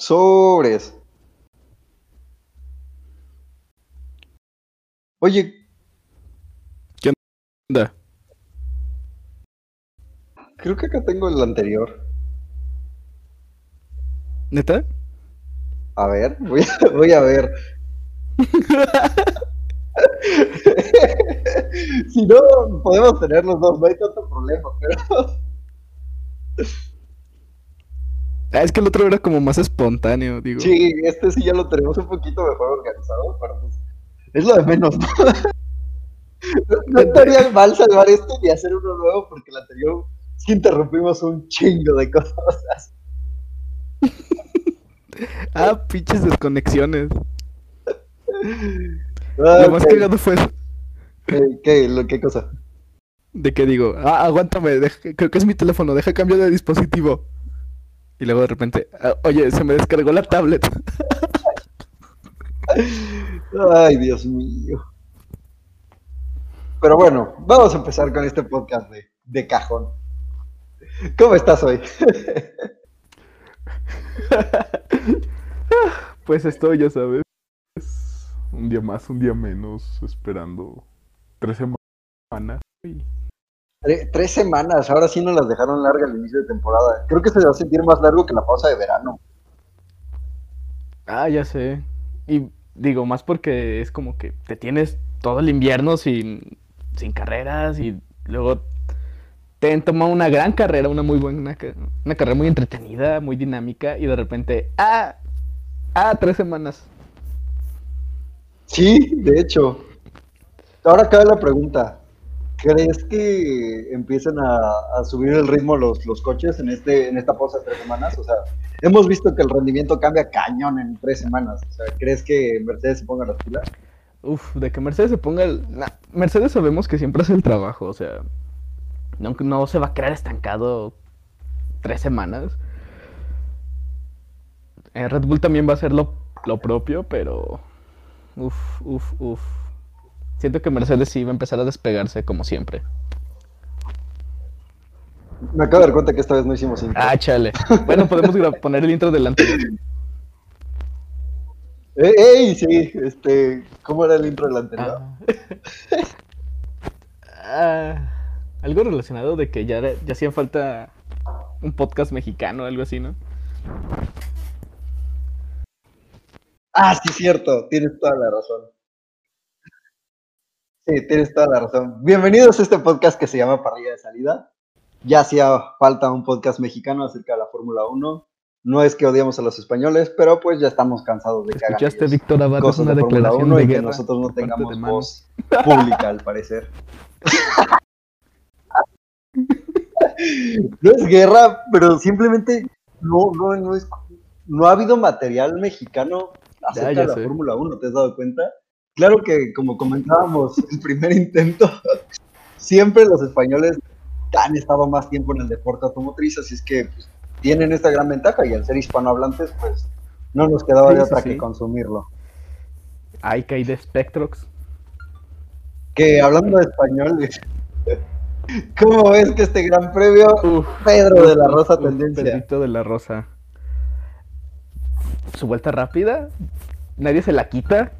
Sobres. Oye, ¿Qué onda? creo que acá tengo el anterior. ¿Neta? A ver, voy a, voy a ver. si no, podemos tener los dos, no hay tanto problema, pero Ah, es que el otro era como más espontáneo, digo. sí, este sí ya lo tenemos un poquito mejor organizado, pero pues, es lo de menos, ¿no? No, estaría mal salvar este y hacer uno nuevo porque el anterior sí interrumpimos un chingo de cosas. Ah, pinches desconexiones. Ah, Lo más ok. cagado fue Eh, ¿Qué, lo, ¿Qué cosa? de que digo, ah, aguántame, deja- creo que es mi teléfono, deja cambio de dispositivo. Y luego de repente, ah, oye, se me descargó la tablet. Ay, Dios mío. Pero bueno, vamos a empezar con este podcast de, de cajón. ¿Cómo estás hoy? Pues estoy, ya sabes. Un día más, un día menos, esperando tres semanas. Y- Tre- tres semanas, ahora sí nos las dejaron larga al inicio de temporada. Creo que se va a sentir más largo que la pausa de verano. Ah, ya sé. Y digo, más porque es como que te tienes todo el invierno sin, sin carreras y luego te han tomado una gran carrera, una muy buena, ca- una carrera muy entretenida, muy dinámica y de repente, ah, ah, tres semanas. Sí, de hecho. Ahora cabe la pregunta. ¿Crees que empiecen a, subir el ritmo los, los coches en, este, en esta pausa de tres semanas? O sea, hemos visto que el rendimiento cambia cañón en tres semanas. O sea, ¿crees que Mercedes se ponga las pilas? Uf, de que Mercedes se ponga el... Mercedes sabemos que siempre hace el trabajo, o sea, no, no se va a quedar estancado tres semanas. Eh, Red Bull también va a hacer lo, lo propio, pero... Uf, uf, uf. Siento que Mercedes sí va a empezar a despegarse como siempre. Me acabo de dar cuenta que esta vez no hicimos intro. Ah, chale. Bueno, podemos poner el intro delante. ¡Ey, ey! Sí, este, ¿cómo era el intro del anterior? Ah. Ah, algo relacionado de que ya, ya hacía falta un podcast mexicano, algo así, ¿no? Ah, sí, cierto, tienes toda la razón. Sí, tienes toda la razón. Bienvenidos a este podcast que se llama Parrilla de Salida. Ya hacía falta un podcast mexicano acerca de la Fórmula 1. No es que odiamos a los españoles, pero pues ya estamos cansados de que ¿Escuchaste, Víctor Abad? Cosas una de declaración 1 de y que nosotros no de tengamos Manu. voz pública, al parecer. No es guerra, pero simplemente no, no, no es, no ha habido material mexicano acerca ya de la. Fórmula 1, ¿te has dado cuenta? Claro que, como comentábamos, el primer intento, siempre los españoles han estado más tiempo en el deporte automotriz, así es que pues, tienen esta gran ventaja y al ser hispanohablantes, pues no nos quedaba Sí, de otra sí. que consumirlo. Ay, que hay de Spectrox. Que hablando de español, ¿cómo ves que este gran premio, Uf, Pedro de la Rosa uf, Tendencia? Pedrito de la Rosa. Su vuelta rápida, nadie se la quita.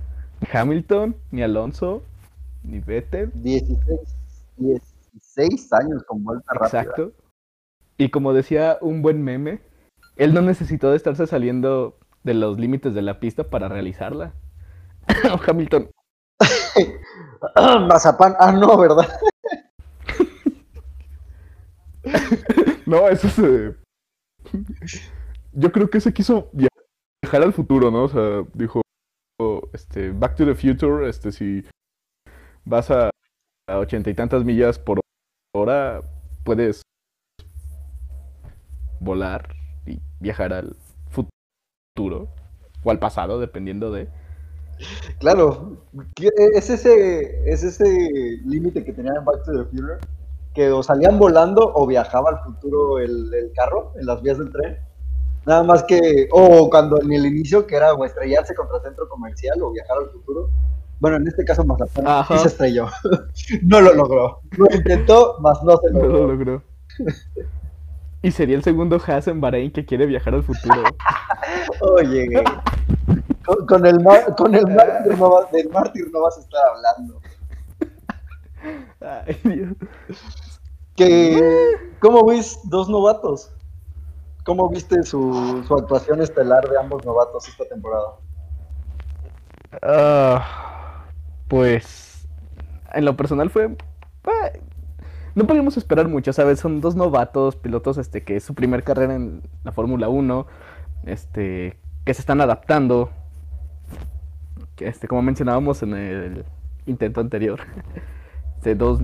Hamilton, ni Alonso, ni Vettel. 16, 16 años con vuelta rápida. Exacto. Y como decía un buen meme, él no necesitó de estarse saliendo de los límites de la pista para realizarla. Hamilton, Mazapán, ah, no, ¿verdad? no, eso es... eh, Yo creo que se quiso viajar al futuro, ¿no? O sea, dijo, este, Back to the Future, este, si vas a ochenta y tantas millas por hora, puedes volar y viajar al futuro o al pasado, dependiendo de... Claro, es ese, es ese límite que tenían en Back to the Future, que o salían volando o viajaba al futuro el, el carro en las vías del tren. Nada más que, o cuando en el inicio, que era o estrellarse contra centro comercial o viajar al futuro. Bueno, en este caso Mazapán Ajá. sí se estrelló. no lo logró. Lo intentó, mas no se No logró. lo logró. Y sería el segundo Haas en Bahrein que quiere viajar al futuro. Oye, güey. Con, con el, con el mártir no vas, del mártir no vas a estar hablando. Ay, Dios. Que, ¿Cómo ves dos novatos? ¿Cómo viste su, actuación estelar de ambos novatos esta temporada? Ah, pues en lo personal fue ah, no podíamos esperar mucho, ¿sabes? Son dos novatos, pilotos este que es su primer carrera en la Fórmula 1, este que se están adaptando. Este como mencionábamos en el intento anterior. De dos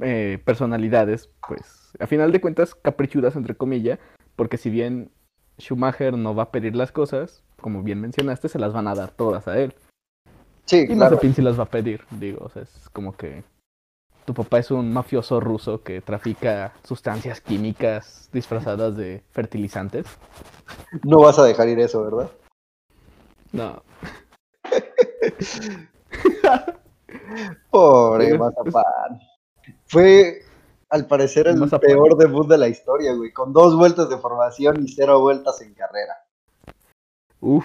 eh, personalidades, pues a final de cuentas caprichudas entre comillas, porque si bien Schumacher no va a pedir las cosas, como bien mencionaste, se las van a dar todas a él. Sí, Y claro. Mazepin sí las va a pedir, digo, o sea, es como que tu papá es un mafioso ruso que trafica sustancias químicas disfrazadas de fertilizantes. No vas a dejar ir eso, ¿verdad? No, Pobre Mazapán. Fue, al parecer, el peor debut de la historia, güey. Con dos vueltas de formación y cero vueltas en carrera. uff.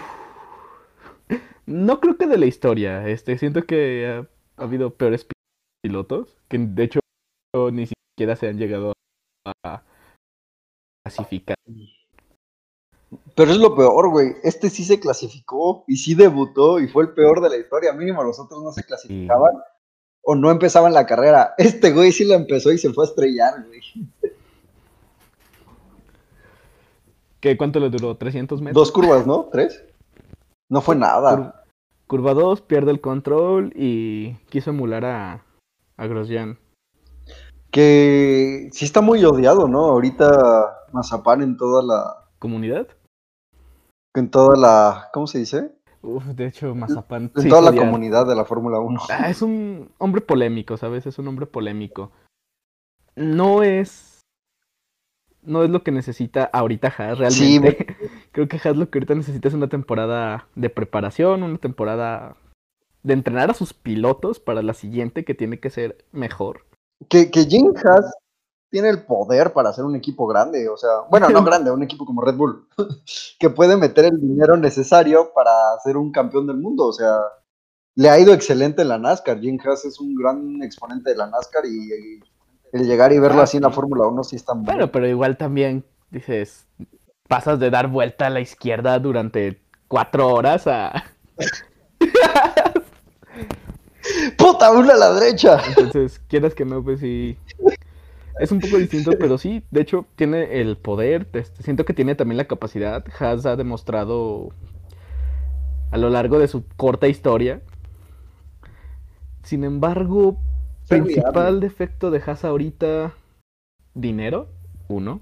No creo que de la historia, este, siento que ha, ha habido peores pi- pilotos, que de hecho ni siquiera se han llegado a clasificar. Pero es lo peor, güey. Este sí se clasificó y sí debutó y fue el peor de la historia. Mínimo los otros no se clasificaban o no empezaban la carrera. Este güey sí la empezó y se fue a estrellar, güey. ¿Qué, ¿Cuánto le duró? ¿300 metros? Dos curvas, ¿no? ¿Tres? No fue nada. Cur- Curva 2, pierde el control y quiso emular a, a Grosjean. Que sí está muy odiado, ¿no? Ahorita Mazapán en toda la. ¿Comunidad? En toda la. ¿Cómo se dice? Uf, de hecho, Mazapán. En sí toda la odiar. comunidad de la Fórmula 1. Ah, es un hombre polémico, ¿sabes? Es un hombre polémico. No es. No es lo que necesita ahorita Haas Sí, realmente. Creo que Haas lo que ahorita necesita es una temporada de preparación, una temporada de entrenar a sus pilotos para la siguiente que tiene que ser mejor. Que, que Jim Haas tiene el poder para hacer un equipo grande, o sea, bueno, no grande, un equipo como Red Bull, que puede meter el dinero necesario para ser un campeón del mundo, o sea, le ha ido excelente en la NASCAR. Jim Haas es un gran exponente de la NASCAR y, y el llegar y verlo Ah, así en la. Fórmula 1 sí está muy Bueno, pero igual también dices, pasas de dar vuelta a la izquierda durante cuatro horas a... ¡Puta, una a la derecha! Entonces, quieras que no, pues sí. Es un poco distinto, pero sí, de hecho, tiene el poder. este, siento que tiene también la capacidad. Haas ha demostrado a lo largo de su corta historia. Sin embargo, principal viable. defecto de Haas ahorita, dinero, uno.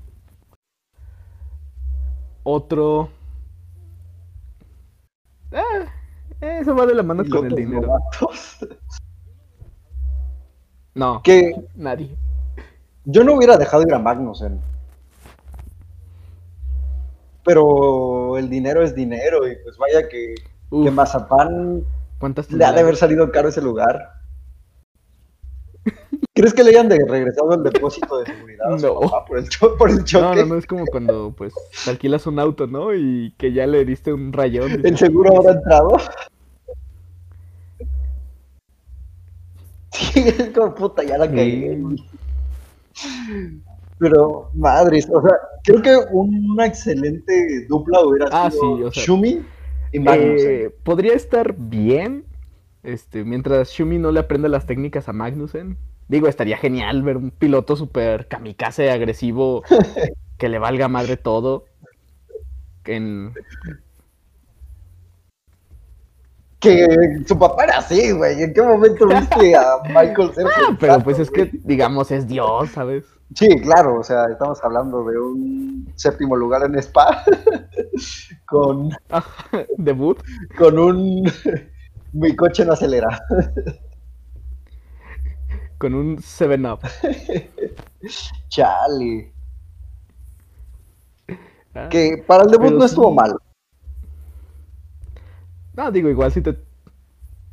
Otro... Ah, eso va de la mano con el dinero. novatos. No, Que nadie. Yo no hubiera dejado ir a Magnussen. Pero el dinero es dinero y pues vaya que, que Mazapán ¿cuántas le ha de haber salido caro ese lugar. ¿Crees que le hayan de regresado el depósito de seguridad a su No. papá por el, por el No, choque? no, no, es como cuando pues te alquilas un auto, ¿no? Y que ya le diste un rayón. ¿El dices, seguro habrá entrado? Sí, es como puta, ya la. Sí. Pero, madres, o sea, creo que una excelente dupla hubiera Ah, sido sí, o sea, Schumi y Magnussen. Eh, podría estar bien, este, mientras Shumi no le aprenda las técnicas a Magnussen. Digo, estaría genial ver un piloto súper kamikaze, agresivo, que le valga madre todo. En... Que su papá era así, güey. ¿En qué momento viste a Michael ser Ah, pero pues es que, digamos, es Dios, ¿sabes? Sí, claro, o sea, estamos hablando de un séptimo lugar en Spa con, Debut. con un mi coche no acelera. Con un 7-Up. Chale. Ah. Que para el debut no estuvo mal. No, digo, igual si te...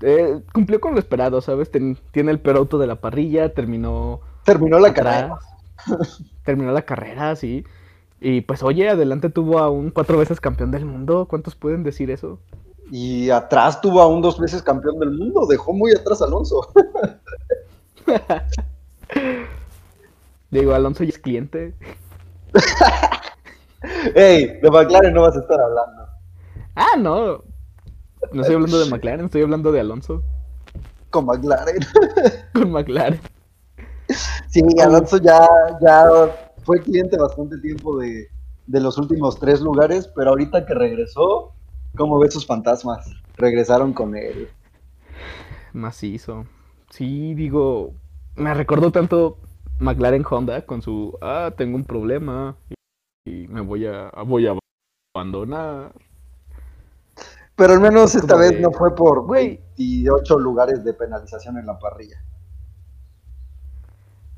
eh, cumplió con lo esperado, ¿sabes? Ten- tiene el peor auto de la parrilla, terminó Terminó la atrás, carrera. terminó la carrera, sí. Y pues oye, adelante tuvo a un cuatro veces campeón del mundo. ¿Cuántos pueden decir eso? Y atrás tuvo a un dos veces campeón del mundo. Dejó muy atrás a Alonso. Digo, Alonso ya es cliente. Ey, de McLaren no vas a estar hablando. Ah, no. No estoy hablando de McLaren, estoy hablando de Alonso. Con McLaren. Con McLaren. Sí, Alonso ya, ya fue cliente bastante tiempo de, de los últimos tres lugares, pero ahorita que regresó, ¿cómo ves sus fantasmas? Regresaron con él. Macizo. Sí, digo, me recordó tanto McLaren Honda con su, ah, tengo un problema y, me voy a, voy a abandonar. Pero al menos esta vez no fue por 28 lugares de penalización en la parrilla.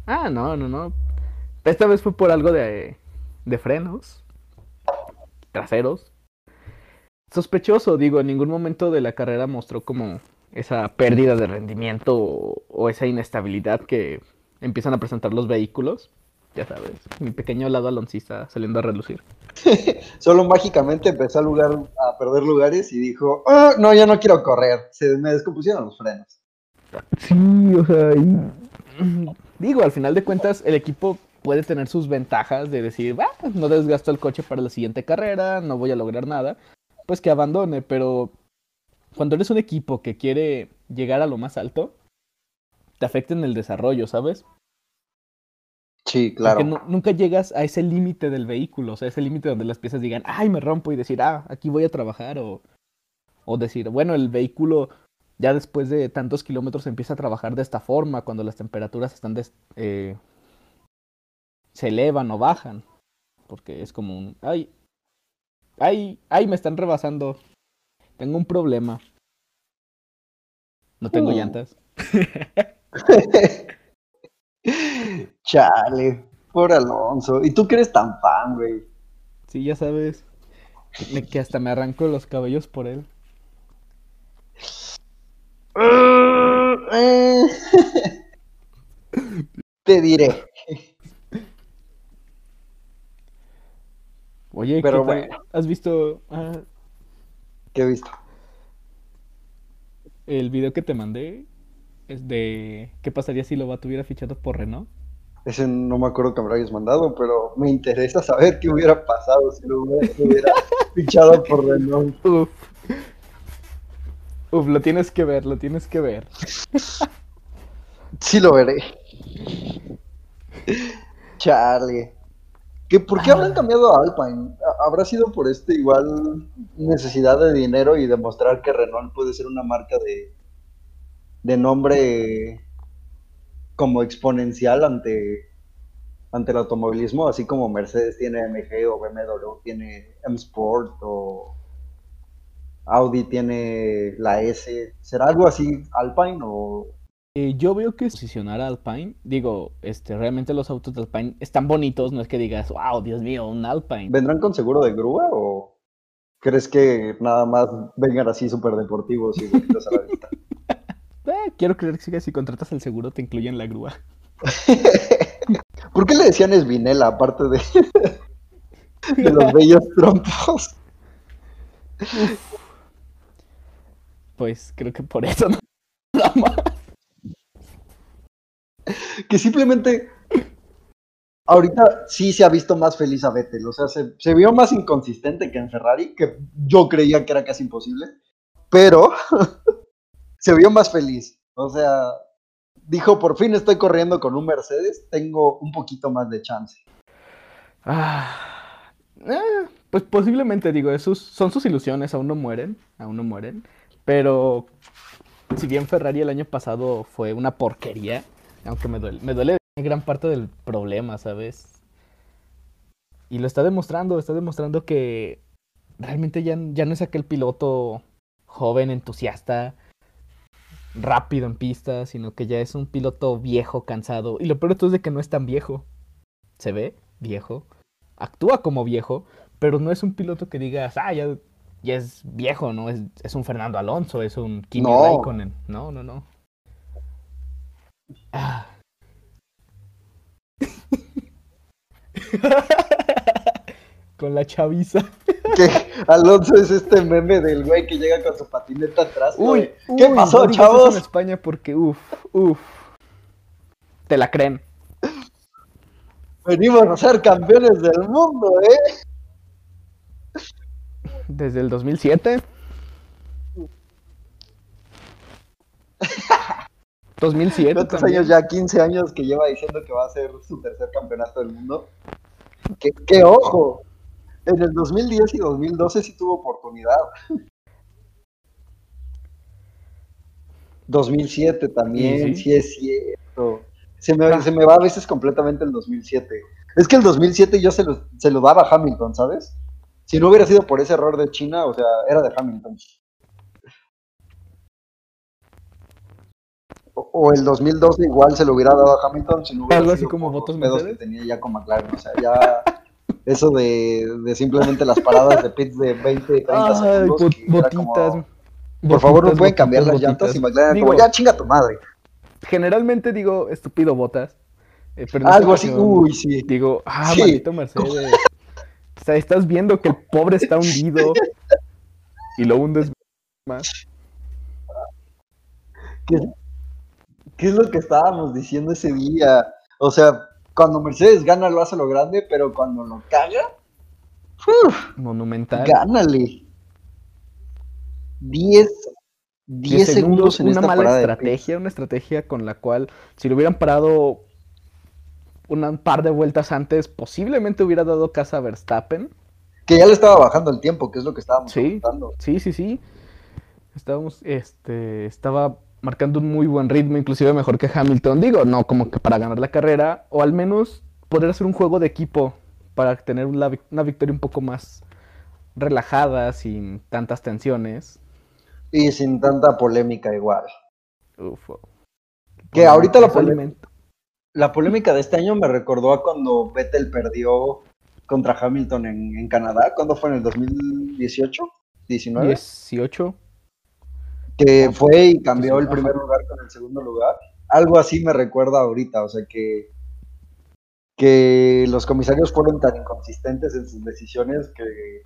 Ah, no, no, no. Esta vez fue por algo de, de frenos traseros. Sospechoso, digo, en ningún momento de la carrera mostró como esa pérdida de rendimiento o, esa inestabilidad que empiezan a presentar los vehículos. Ya sabes, mi pequeño lado aloncista saliendo a relucir. Solo mágicamente empezó a, lugar, a perder lugares y dijo, ah, no, ya no quiero correr. Se me descompusieron los frenos. Sí, o sea, digo, al final de cuentas, el equipo puede tener sus ventajas de decir, va, no desgasto el coche para la siguiente carrera, no voy a lograr nada, pues que abandone, pero cuando eres un equipo que quiere llegar a lo más alto, te afecta en el desarrollo, ¿sabes? Sí, claro. Porque nunca llegas a ese límite del vehículo, o sea, ese límite donde las piezas digan, ay, me rompo y decir, ah, aquí voy a trabajar, o, o decir, bueno, el vehículo ya después de tantos kilómetros empieza a trabajar de esta forma, cuando las temperaturas están eh, se elevan o bajan, porque es como un, ay, ay, ay, me están rebasando, tengo un problema. No tengo uh. llantas. Chale, por Alonso. ¿Y tú que eres tan fan, güey? Sí, ya sabes. Que hasta me arranco los cabellos por él. Te diré. Oye, Pero bueno. ¿has visto ah, ¿Qué he visto? El video que te mandé es de qué pasaría si lo tuviera fichado por Renault. Ese no me acuerdo que me lo hayas mandado, pero me interesa saber qué hubiera pasado si lo hubiera, fichado por Renault. Uf. Uf, lo tienes que ver, lo tienes que ver. Sí lo veré. Charlie. ¿Por qué habrán ah. cambiado a Alpine? ¿Habrá sido por este igual necesidad de dinero y demostrar que Renault puede ser una marca de, de nombre como exponencial ante, ante el automovilismo, así como Mercedes tiene MG o BMW tiene M Sport o Audi tiene la S? ¿Será algo así Alpine o eh, yo veo que posicionar a Alpine, digo, este, realmente los autos de Alpine están bonitos, no es que digas, wow, Dios mío, un Alpine. ¿Vendrán con seguro de grúa o crees que nada más vengan así súper deportivos y bonitos a la? Quiero creer que si contratas el seguro te incluyen la grúa. ¿Por qué le decían Esvinela aparte de, de los bellos trompos? Pues creo que por eso no. Nada más que simplemente ahorita sí se ha visto más feliz a Vettel, o sea, se, vio más inconsistente que en Ferrari, que yo creía que era casi imposible, pero se vio más feliz, o sea, dijo, por fin estoy corriendo con un Mercedes, tengo un poquito más de chance. Ah, eh, pues posiblemente digo, esos son sus ilusiones, aún no mueren, aún no mueren, pero si bien Ferrari el año pasado fue una porquería, aunque me duele, me duele gran parte del problema, ¿sabes? Y lo está demostrando, está demostrando que realmente ya, ya no es aquel piloto joven, entusiasta, rápido en pista, sino que ya es un piloto viejo, cansado. Y lo peor de todo es de que no es tan viejo. Se ve viejo, actúa como viejo, pero no es un piloto que digas, ah, ya, ya es viejo, ¿no? Es, es un Fernando Alonso, es un Kimi Raikkonen. No, no, no. Con la chaviza. Que Alonso es este meme del güey que llega con su patineta atrás. Uy, güey. ¿qué uy, pasó, no eso chavos? en España porque, uff, uff. Te la creen. Venimos a ser campeones del mundo, ¿eh? Desde el 2007. 2007 ¿Cuántos también. años ya? 15 años que lleva diciendo que va a ser su tercer campeonato del mundo. ¡Qué, qué ojo! En el 2010 y 2012 sí tuvo oportunidad. 2007 también, Sí, sí, sí. es cierto. Se me, Ah. se me va a veces completamente el 2007. Es que el 2007 yo se lo, se lo daba a Hamilton, ¿sabes? Si no hubiera sido por ese error de China, o sea, era de Hamilton. O, o el 2012 igual se lo hubiera dado a Hamilton si no hubiera Algo así sido como por los votos pedos que tenía ya con McLaren. O sea, ya eso de, de simplemente las paradas de pits de 20, 30 Ay, segundos. bot- como, botitas. por favor, no pueden cambiar las llantas y. McLaren Digo, como, ya chinga tu madre. Generalmente digo estúpido botas. eh, pero Algo así, uy, sí. Digo, ah, Sí. maldito Mercedes. O sea, estás viendo que el pobre está hundido y lo hundes más. ¿Qué, qué es lo que estábamos diciendo ese día? O sea, cuando Mercedes gana lo hace lo grande, pero cuando lo caga, uf, Monumental. gánale. 10 10 segundos en una esta mala estrategia, una estrategia con la cual si lo hubieran parado un par de vueltas antes, posiblemente hubiera dado casa a Verstappen. Que ya le estaba bajando el tiempo, que es lo que estábamos Sí. comentando. Sí, sí, sí. Estábamos, este, estaba marcando un muy buen ritmo, inclusive mejor que Hamilton. Digo, no como que para ganar la carrera, o al menos poder hacer un juego de equipo para tener una, una victoria un poco más relajada, sin tantas tensiones. Y sin tanta polémica igual. Uf. Que ahorita la Casualmente- La polémica de este año me recordó a cuando Vettel perdió contra Hamilton en, en Canadá. ¿Cuándo fue? ¿En el 2018? ¿19? 18. Que fue y cambió el primer lugar con el segundo lugar. Algo así me recuerda ahorita, o sea que, que los comisarios fueron tan inconsistentes en sus decisiones que,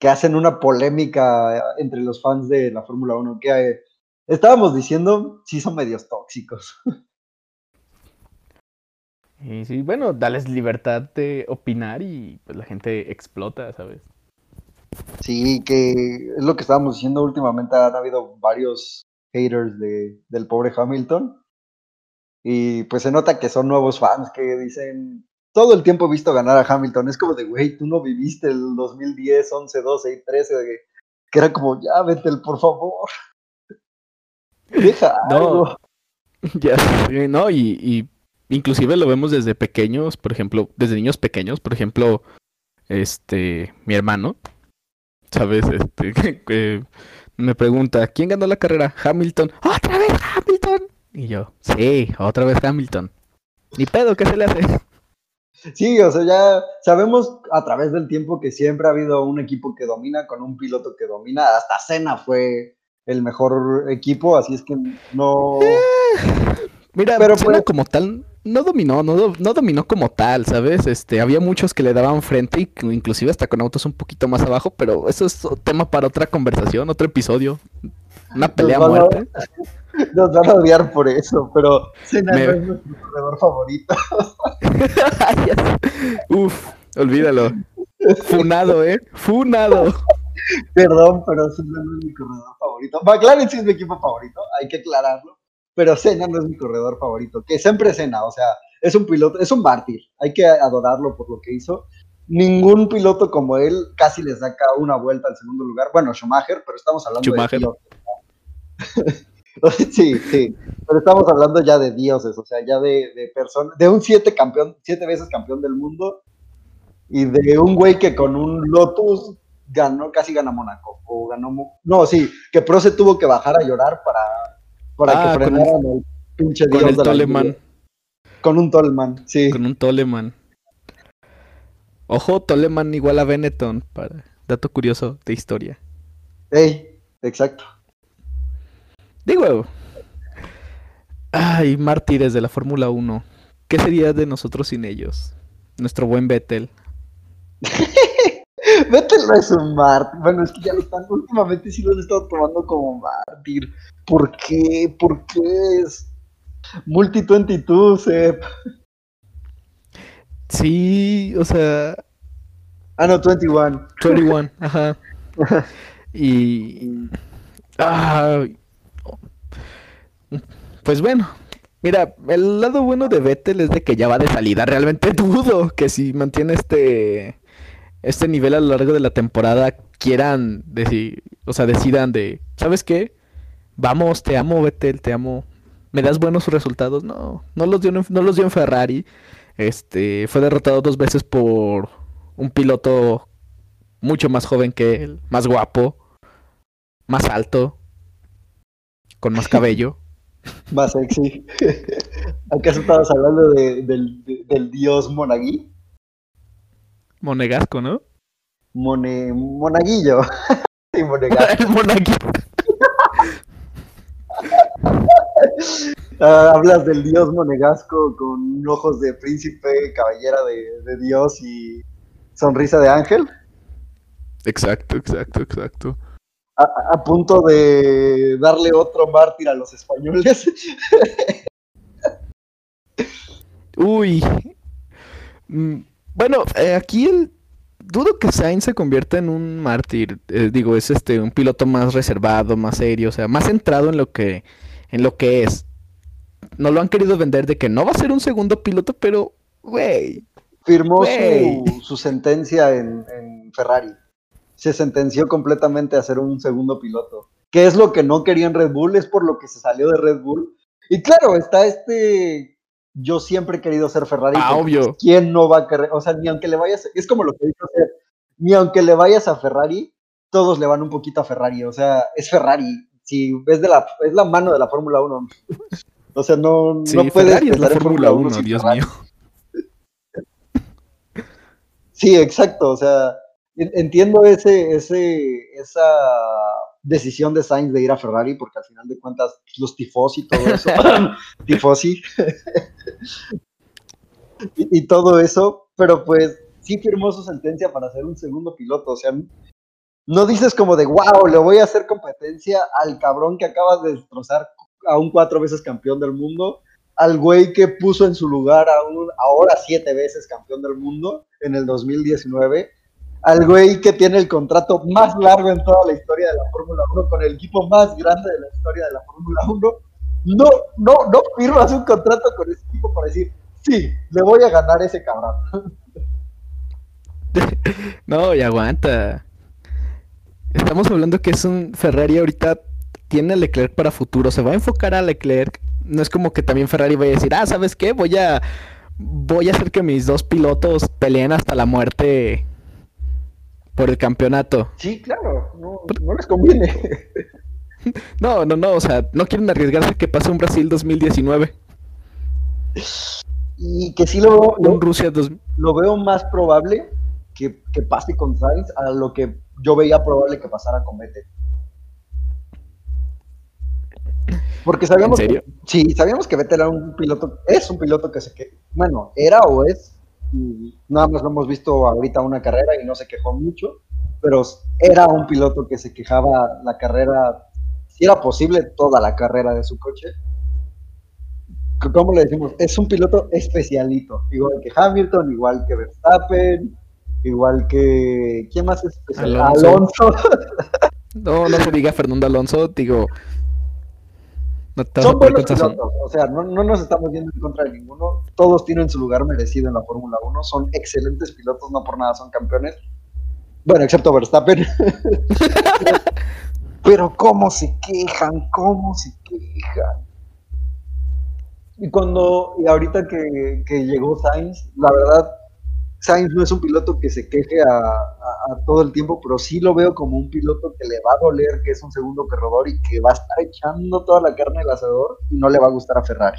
que hacen una polémica entre los fans de la Fórmula 1 que eh, estábamos diciendo, sí son medios tóxicos. Y sí, bueno, dales libertad de opinar y pues, la gente explota, ¿sabes? Sí, que es lo que estábamos diciendo últimamente, han habido varios haters de, del pobre Hamilton. Y pues se nota que son nuevos fans que dicen, todo el tiempo he visto ganar a Hamilton. Es como de, güey, tú no viviste el 2010, 11, 12 y 13, de- que era como, ya, Vettel, por favor. Deja No. algo. Ya, ¿no? Y, y inclusive lo vemos desde pequeños, por ejemplo, desde niños pequeños, por ejemplo, este, mi hermano, ¿sabes? Este, que- que me pregunta, ¿quién ganó la carrera? Hamilton. ¡Otra vez Hamilton! Y yo, sí, otra vez Hamilton. Ni pedo, ¿qué se le hace? Sí, o sea, ya sabemos a través del tiempo que siempre ha habido un equipo que domina con un piloto que domina. Hasta Senna fue el mejor equipo, así es que no... Mira, Pero pues- como tal no dominó, no, no dominó como tal, ¿sabes? Este, había muchos que le daban frente, inclusive hasta con autos un poquito más abajo, pero eso es tema para otra conversación, otro episodio. Una pelea a- muerte. Nos van a odiar por eso, pero Senna Me- no es nuestro corredor favorito. Uf, olvídalo. Funado, ¿eh? Funado. Perdón, pero Senna no es mi corredor favorito. McLaren sí es mi equipo favorito, hay que aclararlo. Pero Senna no es mi corredor favorito. Que siempre Senna, o sea, es un piloto, es un mártir. Hay que adorarlo por lo que hizo. Ningún piloto como él casi le saca una vuelta al segundo lugar. Bueno, Schumacher, pero estamos hablando Schumacher. de pilotos. sí, sí. Pero estamos hablando ya de dioses, o sea, ya de, de personas, de un siete campeón, siete veces campeón del mundo y de un güey que con un Lotus ganó, casi gana Mónaco. O ganó, no, sí, que Pro se tuvo que bajar a llorar para, para Ah, que con frenaran el pinche Con dios el de la Toleman. Con un Tolman, sí. Con un Toleman. Ojo, Toleman igual a Benetton, para dato curioso de historia. Ey, exacto. Digo, ay, mártires de la Fórmula 1. ¿Qué sería de nosotros sin ellos? Nuestro buen Vettel. Vettel no es un mártir. Bueno, es que ya lo están, últimamente sí lo han estado tomando como mártir. ¿Por qué? ¿Por qué es multi-22, Sep? Sí, o sea, Ah, no, 21. 21, ajá. Y. ah, pues bueno, mira, el lado bueno de Vettel es de que ya va de salida. Realmente dudo que si mantiene este este nivel a lo largo de la temporada quieran decir, o sea, decidan de, ¿sabes qué? Vamos, te amo, Vettel, te amo. ¿Me das buenos resultados? No, no los dio en, no los dio en Ferrari. Este, fue derrotado dos veces por un piloto mucho más joven que él, más guapo, más alto, con más cabello. Más sexy. ¿Acaso estabas hablando de- del, de- del dios Monagui? Monegasco, ¿no? Mone, monaguillo. Sí, monegasco. El Monagui. Ah, hablas del dios monegasco con ojos de príncipe, cabellera de, de dios y sonrisa de ángel. Exacto, exacto, exacto. A, a- a punto de darle otro mártir a los españoles. Uy. Bueno, eh, aquí el dudo que Sainz se convierta en un mártir. Eh, digo, es este un piloto más reservado, más serio, o sea, más centrado en lo que en lo que es. No lo han querido vender de que no va a ser un segundo piloto, pero güey, Firmó su, su sentencia en, en Ferrari. Se sentenció completamente a ser un segundo piloto. ¿Qué es lo que no quería en Red Bull? Es por lo que se salió de Red Bull. Y claro, está este. Yo siempre he querido ser Ferrari. Ah, obvio. ¿Quién no va a querer? O sea, ni aunque le vayas. Es como lo que dijo Seth, Ni aunque le vayas a Ferrari, todos le van un poquito a Ferrari. O sea, es Ferrari. Si es, de la, es la mano de la Fórmula 1. O sea, no, sí, no puedes Ferrari es la Fórmula 1, sin Dios Ferrari. mío. Sí, exacto. O sea, en- entiendo ese, ese, esa decisión de Sainz de ir a Ferrari, porque al final de cuentas, los tifosi y todo eso, tifosi y, y todo eso, pero pues sí firmó su sentencia para ser un segundo piloto. O sea, no dices como de wow, le voy a hacer competencia al cabrón que acaba de destrozar a un cuatro veces campeón del mundo, al güey que puso en su lugar a un ahora siete veces campeón del mundo en el 2019, al güey que tiene el contrato más largo en toda la historia de la Fórmula 1, con el equipo más grande de la historia de la Fórmula 1. No, no, no firmas un contrato con ese equipo para decir, sí, le voy a ganar ese cabrón. No, y aguanta. Estamos hablando que es un Ferrari ahorita tiene a Leclerc para futuro, se va a enfocar a Leclerc. No es como que también Ferrari vaya a decir, ah, ¿sabes qué? Voy a voy a hacer que mis dos pilotos peleen hasta la muerte por el campeonato. Sí, claro, no, no les conviene. No, no, no, o sea, no quieren arriesgarse a que pase un Brasil 2019, Y que sí lo, lo, un Rusia 2000. lo veo más probable que, que pase con Sainz a lo que yo veía probable que pasara con Vettel. Porque sabíamos, ¿En serio? Que, sí, sabíamos que Vettel era un piloto, es un piloto que se que, bueno, era o es, y nada más lo hemos visto ahorita una carrera y no se quejó mucho, pero era un piloto que se quejaba la carrera, si era posible, toda la carrera de su coche. ¿Cómo le decimos? Es un piloto especialito, igual que Hamilton, igual que Verstappen, igual que... ¿Quién más es especial? Alonso. Alonso. No, no se diga Fernando Alonso, digo. No Son buenos pilotos, o sea, no, no nos estamos yendo en contra de ninguno. Todos tienen su lugar merecido en la Fórmula 1. Son excelentes pilotos, no por nada son campeones. Bueno, excepto Verstappen. Pero cómo se quejan, cómo se quejan. Y cuando, y ahorita que, que llegó Sainz, la verdad, Sainz no es un piloto que se queje a, todo el tiempo, pero sí lo veo como un piloto que le va a doler que es un segundo corredor y que va a estar echando toda la carne al asador y no le va a gustar a Ferrari.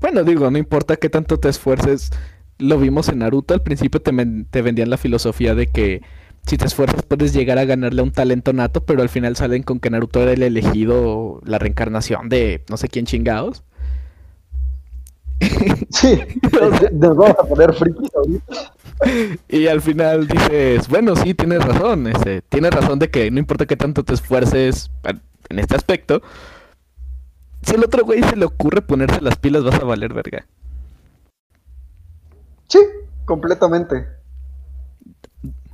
Bueno, digo, no importa qué tanto te esfuerces. Lo vimos en Naruto. Al principio te, te vendían la filosofía de que si te esfuerzas puedes llegar a ganarle a un talento nato, pero al final salen con que Naruto era el elegido, la reencarnación de no sé quién chingados. Sí, nos vamos a poner frikis ahorita. Y al final dices, bueno, sí, tienes razón, este, tienes razón de que no importa qué tanto te esfuerces en este aspecto, si al otro güey se le ocurre ponerse las pilas vas a valer verga. Sí, completamente.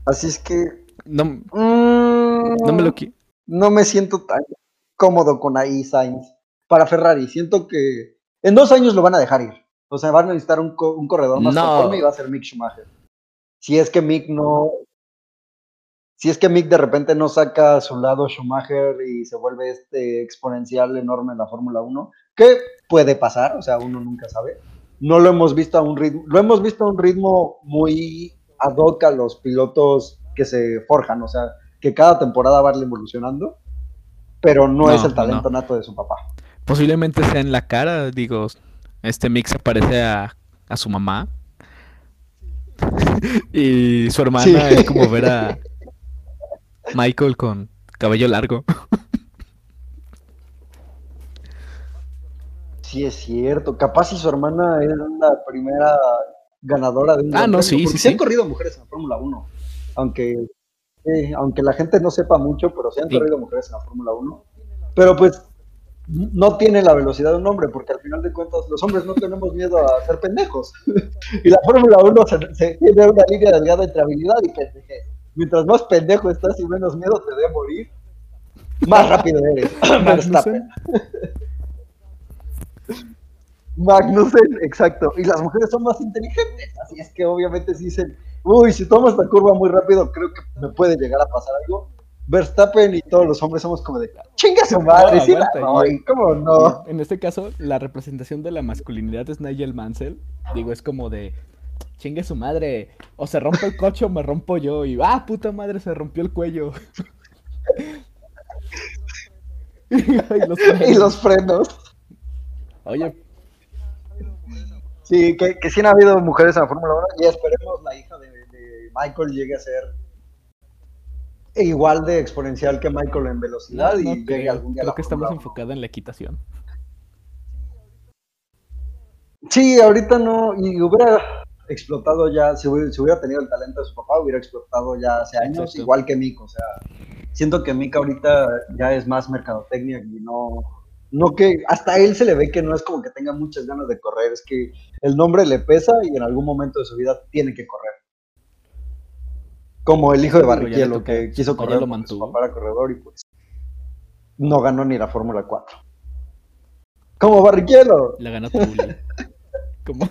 Así es que... No, no me lo No me siento tan cómodo con ahí Sainz para Ferrari. Siento que en dos años lo van a dejar ir. O sea, van a necesitar un, corredor más conforme y va a ser Mick Schumacher. Si es que Mick no. Si es que Mick de repente no saca su lado Schumacher y se vuelve este exponencial enorme en la Fórmula 1, ¿qué puede pasar, o sea, uno nunca sabe. No lo hemos visto a un ritmo, lo hemos visto a un ritmo muy ad hoc a los pilotos que se forjan, o sea, que cada temporada va evolucionando, pero no, es el talento nato de su papá. Posiblemente sea en la cara, digo, este mix se parece a, a su mamá. y su hermana es como ver a Michael con cabello largo. Sí, es cierto. Capaz si su hermana es la primera ganadora de un. Ah, no, sí, sí. Se han corrido mujeres en la Fórmula 1. Aunque, aunque la gente no sepa mucho, pero se han corrido mujeres en la Fórmula 1. Pero pues no tiene la velocidad de un hombre, porque al final de cuentas los hombres no tenemos miedo a ser pendejos. y la Fórmula 1 se, tiene una línea delgada entre habilidad y pendejez. Mientras más pendejo estás y menos miedo te dé morir, más rápido eres. Magnussen. Magnussen, exacto. Y las mujeres son más inteligentes, así es que obviamente si dicen, uy, si tomo esta curva muy rápido, creo que me puede llegar a pasar algo Verstappen y todos los hombres somos como de chinga su madre, no, ¿cómo no? En este caso, la representación de la masculinidad es Nigel Mansell. Digo, es como de chingue su madre, o se rompe el coche o me rompo yo, y ah, puta madre, se rompió el cuello. y, los frenos. Oye. Sí, que, que sí han habido mujeres en la Fórmula 1 y esperemos la hija de Michael llegue a ser igual de exponencial que Michael en velocidad y algún día Creo que estamos enfocados en la equitación. Sí, ahorita no, y hubiera explotado ya, si hubiera, tenido el talento de su papá, hubiera explotado ya hace años, igual que Mick, o sea, siento que Mick ahorita ya es más mercadotecnia y no, no que, hasta él se le ve que no es como que tenga muchas ganas de correr, es que el nombre le pesa y en algún momento de su vida tiene que correr. Como el hijo de Barrichello, que quiso correr lo su papá corredor y pues no ganó ni la Fórmula 4. Como Barrichello. La ganó Trulli. Como...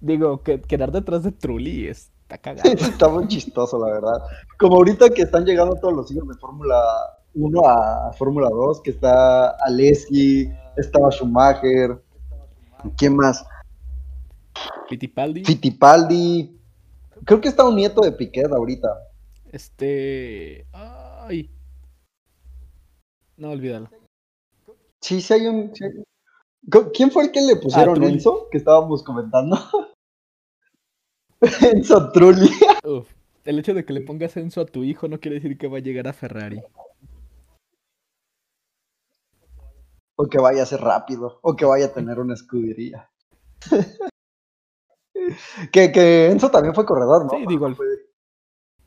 Digo, que quedar detrás de Trulli está cagado. está muy chistoso, la verdad. Como ahorita que están llegando todos los hijos de Fórmula 1 a Fórmula 2, que está Alessi, estaba Schumacher, ¿quién más? Fittipaldi. Fittipaldi, Creo que está un nieto de Piquet ahorita. Este. Ay. No, olvídalo. Sí, sí hay un. ¿Quién fue el que le pusieron ah, Enzo? Que estábamos comentando. Enzo Trulli. Uf, el hecho de que le pongas Enzo a tu hijo no quiere decir que va a llegar a Ferrari. O que vaya a ser rápido. O que vaya a tener una escudería. que, que Enzo también fue corredor, ¿no? Sí, digo,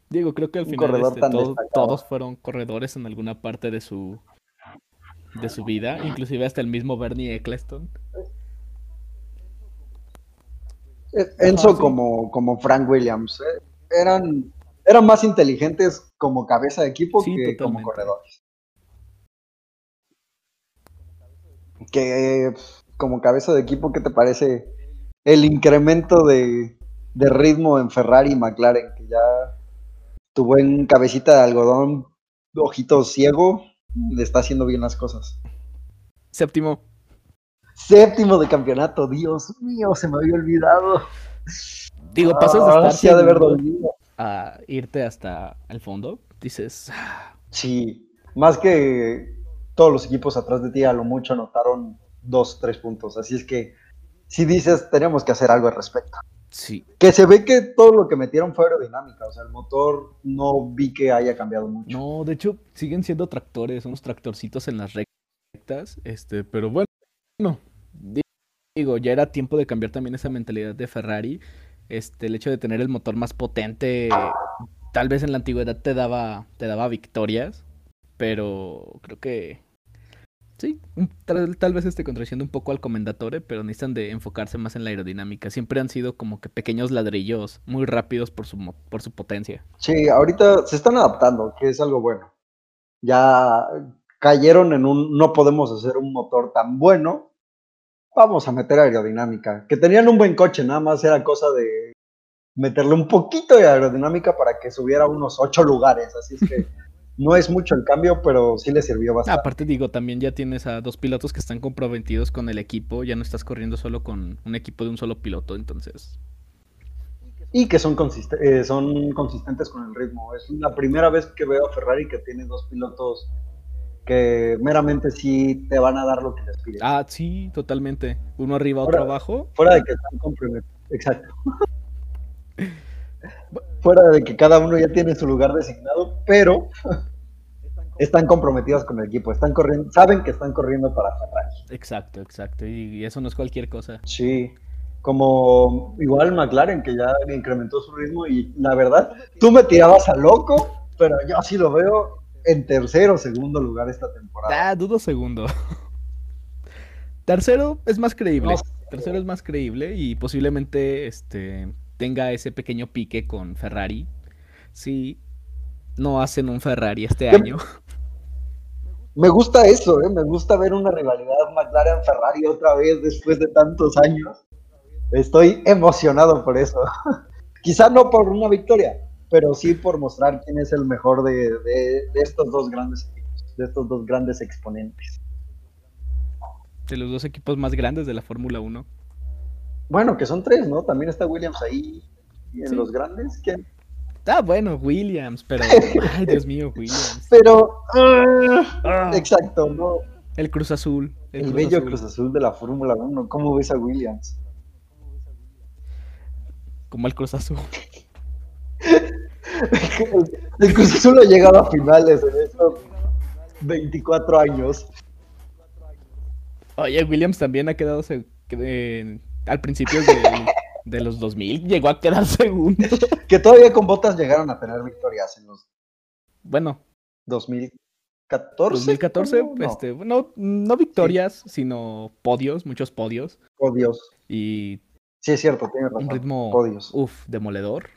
digo creo que al final este, todos fueron corredores en alguna parte de su de su vida, inclusive hasta el mismo Bernie Eccleston. E, Enzo como, como Frank Williams, eh, eran, eran más inteligentes como cabeza de equipo que como corredores. Que como cabeza de equipo, ¿qué te parece el incremento de, ritmo en Ferrari y McLaren, que ya tuvo en cabecita de algodón, ojito ciego, le está haciendo bien las cosas. Séptimo. Séptimo de campeonato, Dios mío, se me había olvidado. Digo, pasas de ah, estar de a irte hasta el fondo, dices. Ah". Sí, más que todos los equipos atrás de ti a lo mucho anotaron dos, tres puntos, así es que si dices, tenemos que hacer algo al respecto. Sí. Que se ve que todo lo que metieron fue aerodinámica, o sea, el motor no vi que haya cambiado mucho. No, de hecho, siguen siendo tractores, unos tractorcitos en las rectas, este, pero bueno, no. digo, ya era tiempo de cambiar también esa mentalidad de Ferrari. Este, el hecho de tener el motor más potente, tal vez en la antigüedad te daba, te daba victorias, pero creo que sí, tal, tal, vez esté contradiciendo un poco al Comendatore, pero necesitan de enfocarse más en la aerodinámica. Siempre han sido como que pequeños ladrillos muy rápidos por su, por su potencia. Sí, ahorita se están adaptando, que es algo bueno. Ya cayeron en un no podemos hacer un motor tan bueno, vamos a meter aerodinámica. Que tenían un buen coche, nada más era cosa de meterle un poquito de aerodinámica para que subiera unos ocho lugares. Así es que no es mucho el cambio, pero sí le sirvió bastante. Aparte, digo, también ya tienes a dos pilotos que están comprometidos con el equipo. Ya no estás corriendo solo con un equipo de un solo piloto, entonces. Y que son, eh, son consistentes con el ritmo. Es la primera vez que veo a Ferrari que tiene dos pilotos que meramente sí te van a dar lo que les piden. Ah, sí, totalmente. Uno arriba, otro abajo. Fuera de que están comprometidos. Exacto. fuera de que cada uno ya tiene su lugar designado, pero están comprometidos con el equipo, están corriendo, saben que están corriendo para Ferrari. Exacto, exacto, y eso no es cualquier cosa. Sí, como igual McLaren que ya incrementó su ritmo y la verdad, tú me tirabas a loco, pero yo así lo veo en tercero o segundo lugar esta temporada. Ah, dudo segundo. Tercero es más creíble. Tercero es más creíble y posiblemente este tenga ese pequeño pique con Ferrari. Si no hacen un Ferrari este año. Me gusta eso, ¿eh? me gusta ver una rivalidad McLaren-Ferrari otra vez después de tantos años. Estoy emocionado por eso. Quizá no por una victoria, pero sí por mostrar quién es el mejor de, estos dos grandes equipos, de estos dos grandes exponentes. De los dos equipos más grandes de la Fórmula 1. Bueno, que son tres, ¿no? También está Williams ahí. ¿Y en los grandes? ¿Quién? Ah, bueno, Williams, pero. Ay, Dios mío, Williams. Pero. Ah, exacto, ¿no? El Cruz Azul. El, bello Cruz Azul de la Fórmula 1. ¿Cómo ves a Williams? Como el Cruz Azul. el Cruz Azul ha llegado a finales en estos 24 años. Oye, Williams también ha quedado al principio de, los 2000, llegó a quedar segundo. que todavía con botas llegaron a tener victorias en los. Bueno. 2014. 2014, no, este, no, no victorias, sino podios, muchos podios. Podios. Y. Sí, es cierto, tiene razón. Un ritmo. Podios. Uf, demoledor.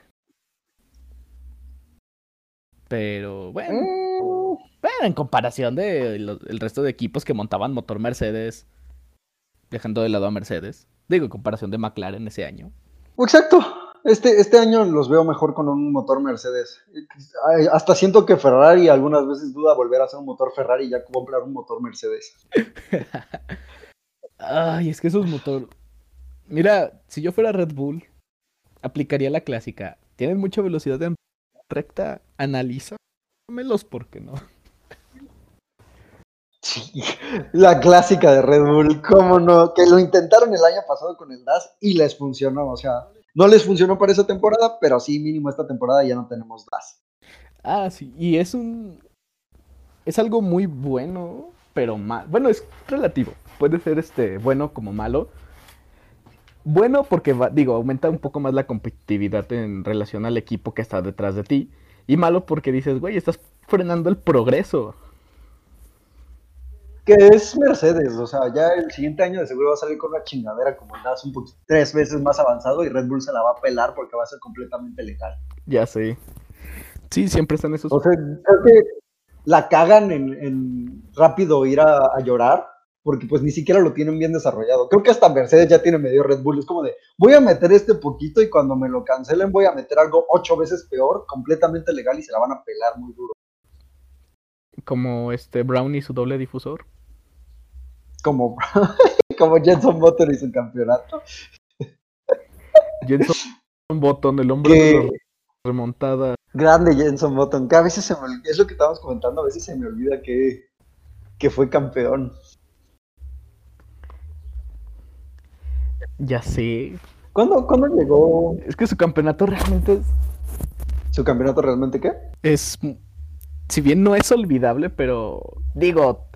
Pero bueno, mm. en comparación del el resto de equipos que montaban motor Mercedes, dejando de lado a Mercedes, digo, en comparación de McLaren ese año. Exacto. Este, este año los veo mejor con un motor Mercedes. Hasta siento que Ferrari algunas veces duda volver a hacer un motor Ferrari y ya comprar un motor Mercedes. Ay, es que esos motor. Mira, si yo fuera Red Bull, aplicaría la clásica. Tienen mucha velocidad de recta, analízamelos porque no. Sí, la clásica de Red Bull, cómo no, que lo intentaron el año pasado con el DAS y les funcionó, o sea, no les funcionó para esa temporada, pero sí mínimo esta temporada ya no tenemos DAS. Ah, sí, y es un es algo muy bueno, pero mal, bueno, es relativo, puede ser este bueno como malo, bueno porque, digo, aumenta un poco más la competitividad en relación al equipo que está detrás de ti. Y malo porque dices, güey, estás frenando el progreso. Que es Mercedes, o sea, ya el siguiente año de seguro va a salir con una chingadera como el un poquito, tres veces más avanzado y Red Bull se la va a pelar porque va a ser completamente legal. Ya sé. Sí, siempre están esos. O sea, creo que la cagan en, rápido ir a llorar porque pues ni siquiera lo tienen bien desarrollado. Creo que hasta Mercedes ya tiene medio Red Bull. Es como de, voy a meter este poquito y cuando me lo cancelen voy a meter algo ocho veces peor, completamente legal y se la van a pelar muy duro. Como este Brown y su doble difusor. Como, como Jenson Button y su campeonato. Jenson Button, el hombre de remontada. Grande Jenson Button, que a veces se me es lo que estábamos comentando, a veces se me olvida que, que fue campeón. Ya sé. ¿Cuándo, ¿Cuándo llegó? Es que su campeonato realmente es. ¿Su campeonato realmente qué? Es. Si bien no es olvidable, pero. Digo.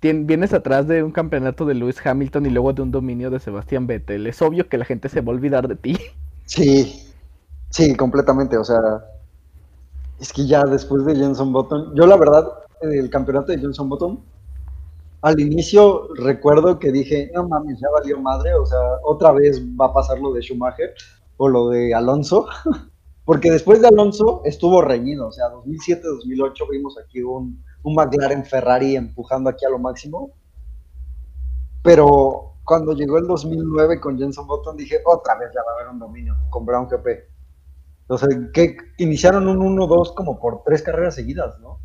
Vienes atrás de un campeonato de Lewis Hamilton y luego de un dominio de Sebastián Vettel. Es obvio que la gente se va a olvidar de ti. Sí, sí, completamente. O sea, es que ya después de Jenson Button, yo la verdad, el campeonato de Jenson Button, al inicio recuerdo que dije, no mames, ya valió madre, o sea, otra vez va a pasar lo de Schumacher o lo de Alonso, porque después de Alonso estuvo reñido, o sea, 2007-2008 vimos aquí un, un McLaren Ferrari empujando aquí a lo máximo. Pero cuando llegó el 2009 con Jenson Button dije, otra vez ya va a haber un dominio con Brown GP. Entonces, que iniciaron un 1-2 como por tres carreras seguidas, ¿no?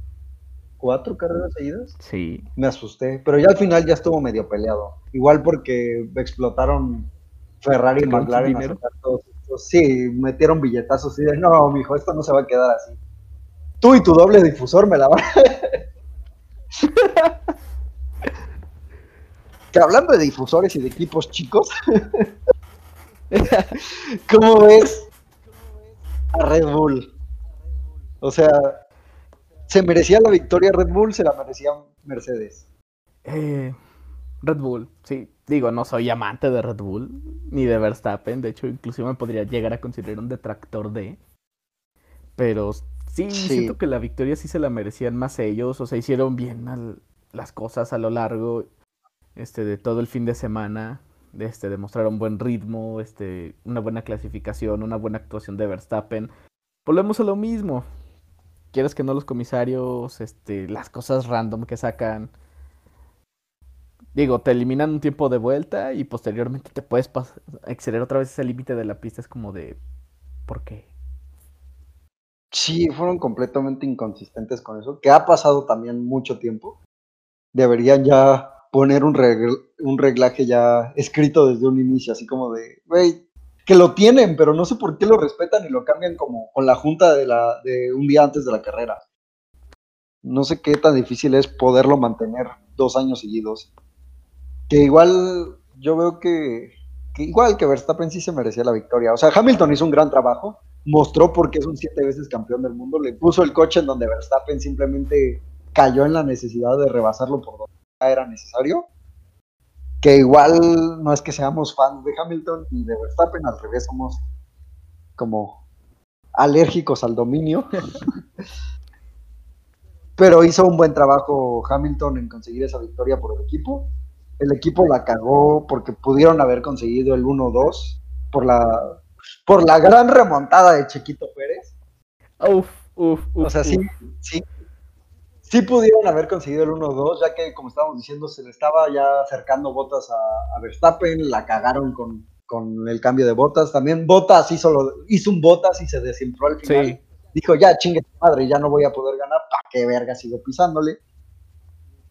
¿Cuatro carreras seguidas? Sí. Me asusté, pero ya al final ya estuvo medio peleado. Igual porque explotaron Ferrari y McLaren. Sí, metieron billetazos y de, no, mijo, esto no se va a quedar así. Tú y tu doble difusor me la van que hablando de difusores y de equipos chicos, ¿cómo ves a Red Bull? O sea, ¿se merecía la victoria Red Bull? ¿Se la merecía Mercedes? Eh, Red Bull, sí. Digo, no soy amante de Red Bull, ni de Verstappen. De hecho, inclusive me podría llegar a considerar un detractor de. Pero Sí, siento que la victoria sí se la merecían más ellos, o sea, hicieron bien las cosas a lo largo este, de todo el fin de semana, este, demostraron buen ritmo, este, una buena clasificación, una buena actuación de Verstappen. Volvemos a lo mismo. Quieres que no los comisarios, este, las cosas random que sacan. Digo, te eliminan un tiempo de vuelta y posteriormente te puedes exceder otra vez ese límite de la pista. Es como de, ¿por qué? Sí, fueron completamente inconsistentes con eso, que ha pasado también mucho tiempo. Deberían ya poner un, un reglaje ya escrito desde un inicio, así como de, güey, que lo tienen, pero no sé por qué lo respetan y lo cambian como con la junta de, la, de un día antes de la carrera. No sé qué tan difícil es poderlo mantener dos años seguidos. Que igual yo veo que, que igual que Verstappen sí se merecía la victoria. O sea, Hamilton hizo un gran trabajo, mostró por qué es un siete veces campeón del mundo, le puso el coche en donde Verstappen simplemente cayó en la necesidad de rebasarlo por donde era necesario. Que igual no es que seamos fans de Hamilton ni de Verstappen, al revés, somos como alérgicos al dominio. Pero hizo un buen trabajo Hamilton en conseguir esa victoria por el equipo. El equipo la cagó porque pudieron haber conseguido el 1-2 por la por la gran remontada de Chiquito Pérez. Uf, uf, uf. O sea, sí, sí, sí pudieron haber conseguido el 1-2, ya que, como estábamos diciendo, se le estaba ya acercando botas a, Verstappen, la cagaron con, el cambio de botas. También Botas hizo, hizo un botas y se desinfló al final. Dijo, ya chingue tu madre, ya no voy a poder ganar, ¿para qué verga sigo pisándole?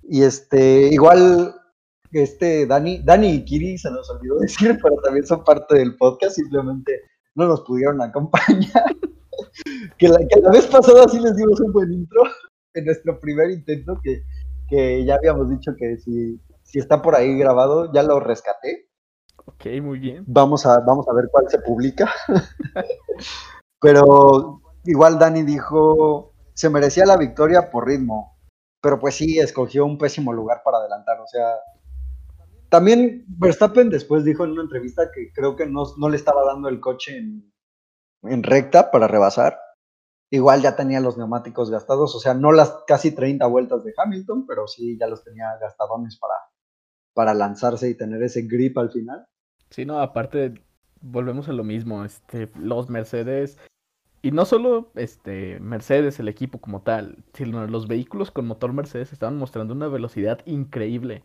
Y este, igual este Dani, Dani y Kiri se nos olvidó decir, pero también son parte del podcast, simplemente no nos pudieron acompañar. que, la, que la vez pasada sí les dimos un buen intro en nuestro primer intento, que, que ya habíamos dicho que si, si está por ahí grabado, ya lo rescaté. Ok, muy bien. Vamos a, vamos a ver cuál se publica. pero igual Dani dijo, se merecía la victoria por ritmo, pero pues sí, escogió un pésimo lugar para adelantar, o sea, también Verstappen después dijo en una entrevista que creo que no, le estaba dando el coche en, recta para rebasar. Igual ya tenía los neumáticos gastados, o sea, no las casi 30 vueltas de Hamilton, pero sí ya los tenía gastadones para, para lanzarse y tener ese grip al final. Sí, no, aparte volvemos a lo mismo, este, los Mercedes y no solo este Mercedes, el equipo como tal, sino los vehículos con motor Mercedes estaban mostrando una velocidad increíble.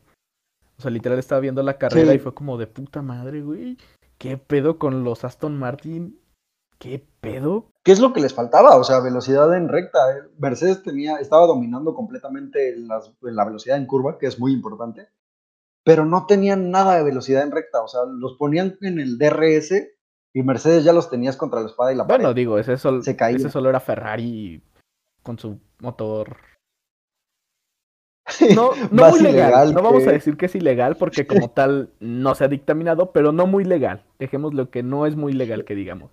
O sea, literal estaba viendo la carrera y fue como de puta madre, güey. ¿Qué pedo con los Aston Martin? ¿Qué pedo? ¿Qué es lo que les faltaba? O sea, velocidad en recta. Mercedes tenía, estaba dominando completamente la velocidad en curva, que es muy importante, pero no tenían nada de velocidad en recta. O sea, los ponían en el DRS y Mercedes ya los tenías contra la espada y la pared. Bueno, digo, ese, sol, ese solo era Ferrari con su motor no, no muy legal. No vamos a decir que es ilegal porque como tal no se ha dictaminado, pero no muy legal. Dejemos lo que no es muy legal que digamos.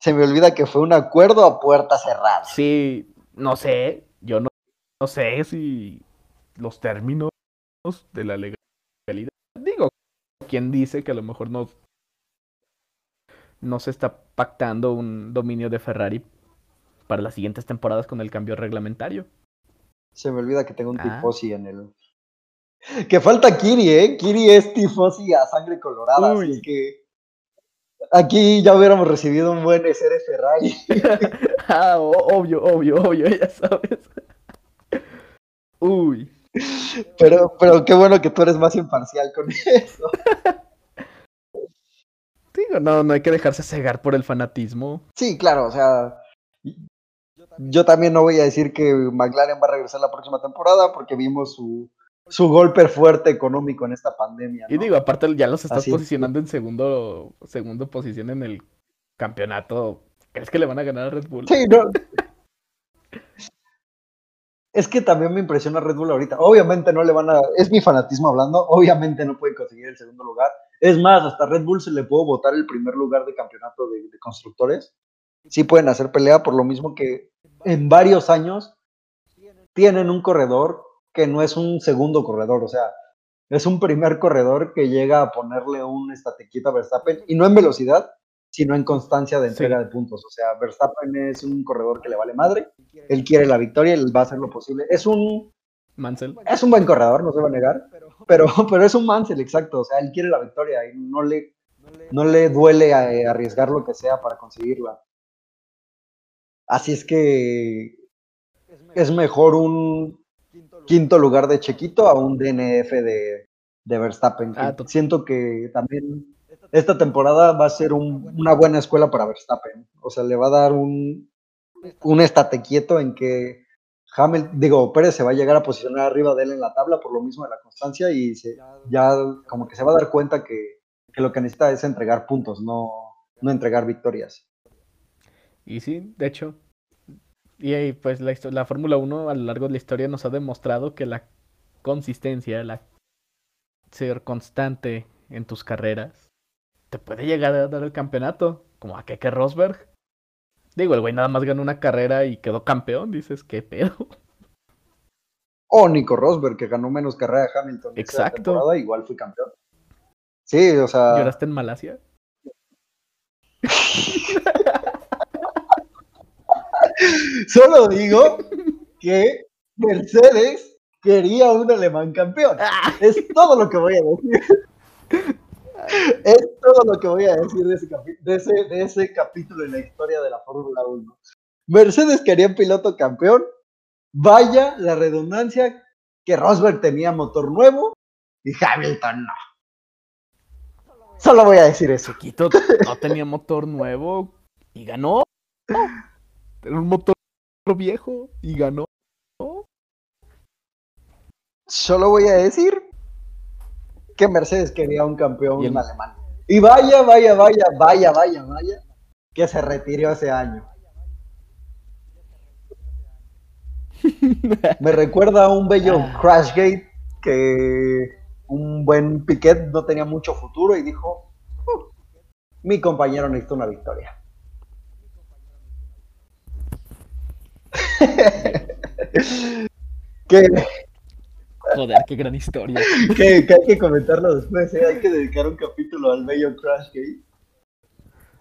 Se me olvida que fue un acuerdo a puerta cerrada. Sí, no sé, yo no, no sé si los términos de la legalidad. Digo, quien dice que a lo mejor no, no se está pactando un dominio de Ferrari para las siguientes temporadas con el cambio reglamentario. Se me olvida que tengo un Ah. tifosi en el. Que falta Kiri, ¿eh? Kiri es tifosi a sangre colorada. Así Uy. que. Aquí ya hubiéramos recibido un buen SR Ferrari. ah, obvio, obvio, obvio, ya sabes. Uy. Pero, pero qué bueno que tú eres más imparcial con eso. Digo, no, no hay que dejarse cegar por el fanatismo. Sí, claro, o sea. Yo también no voy a decir que McLaren va a regresar la próxima temporada porque vimos su, su golpe fuerte económico en esta pandemia. Y digo, aparte ya los estás Así es. posicionando en segundo, segundo posición en el campeonato. ¿Crees que le van a ganar a Red Bull? Sí, no. Es que también me impresiona Red Bull ahorita. Obviamente no le van a. Es mi fanatismo hablando. Obviamente no pueden conseguir el segundo lugar. Es más, hasta Red Bull se le puede votar el primer lugar de campeonato de, de constructores. Sí pueden hacer pelea, por lo mismo que en varios años tienen un corredor que no es un segundo corredor. O sea, es un primer corredor que llega a ponerle un estatequito a Verstappen. Y no en velocidad, sino en constancia de entrega de puntos. O sea, Verstappen es un corredor que le vale madre, él quiere la victoria, él va a hacer lo posible. Es un, Mansell. es un buen corredor, no se va a negar, pero, pero es un Mansell, exacto. O sea, él quiere la victoria y no le, no le duele eh, arriesgar lo que sea para conseguirla. Así es que es mejor un quinto lugar de Chequito a un DNF de, de Verstappen. Ah, to- Siento que también esta temporada va a ser un- una buena escuela para Verstappen. O sea, le va a dar un, un estate quieto en que Hamilton, digo, Pérez se va a llegar a posicionar arriba de él en la tabla por lo mismo de la constancia y se- ya como que se va a dar cuenta que, que lo que necesita es entregar puntos, no, no entregar victorias. Y sí, de hecho. Y ahí, pues la, la Fórmula 1 a lo largo de la historia nos ha demostrado que la consistencia, la ser constante en tus carreras, te puede llegar a dar el campeonato, como a Keke Rosberg. Digo, el güey nada más ganó una carrera y quedó campeón, dices, ¿qué pedo? O Nico Rosberg, que ganó menos carrera de Hamilton esa Exacto. temporada, igual fue campeón. Sí, o sea, ¿Lloraste en Malasia? solo digo que Mercedes quería un alemán campeón. Es todo lo que voy a decir. Es todo lo que voy a decir de ese, de ese, de ese capítulo en la historia de la Fórmula 1. Mercedes quería un piloto campeón. Vaya la redundancia que Rosberg tenía motor nuevo y Hamilton no. Solo voy a decir eso. Chiquito no tenía motor nuevo y ganó. Era un motor viejo y ganó. Solo voy a decir que Mercedes quería un campeón Y el- alemán. Y vaya, vaya, vaya, vaya, vaya, vaya, que se retiró ese año. Me recuerda a un bello Ah. Crashgate que un buen Piquet no tenía mucho futuro y dijo, "Uh, mi compañero necesita una victoria. que, Joder, qué gran historia. que- que hay que comentarlo después, ¿eh? hay que dedicar un capítulo al bello Crashgate.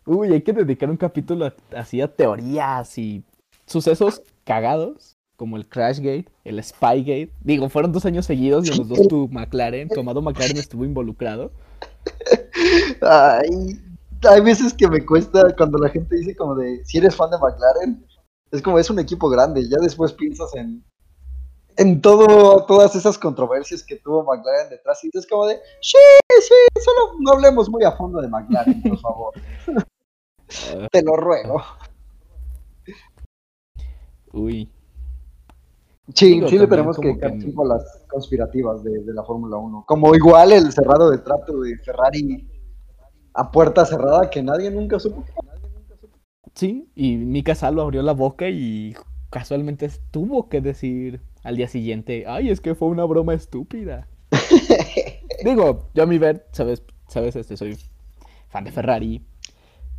Uy, hay que dedicar un capítulo así a teorías y sucesos cagados, como el Crashgate, el Spygate. Digo, fueron dos años seguidos y en los dos tu McLaren, tu amado McLaren estuvo involucrado. Ay, hay veces que me cuesta cuando la gente dice como de, si eres fan de McLaren, es como es un equipo grande, ya después piensas en en todo, todas esas controversias que tuvo McLaren detrás y es como de, sí, sí, solo no hablemos muy a fondo de McLaren, por favor, te lo ruego. Uy, Sí, sí le tenemos que dedicar que- las conspirativas de, de la Fórmula 1, como igual el cerrado de trato de Ferrari a puerta cerrada que nadie nunca supo. Sí, y Mika Salo abrió la boca y casualmente tuvo que decir al día siguiente, ay, es que fue una broma estúpida. Digo, yo a mi ver, sabes, sabes, este, soy fan de Ferrari.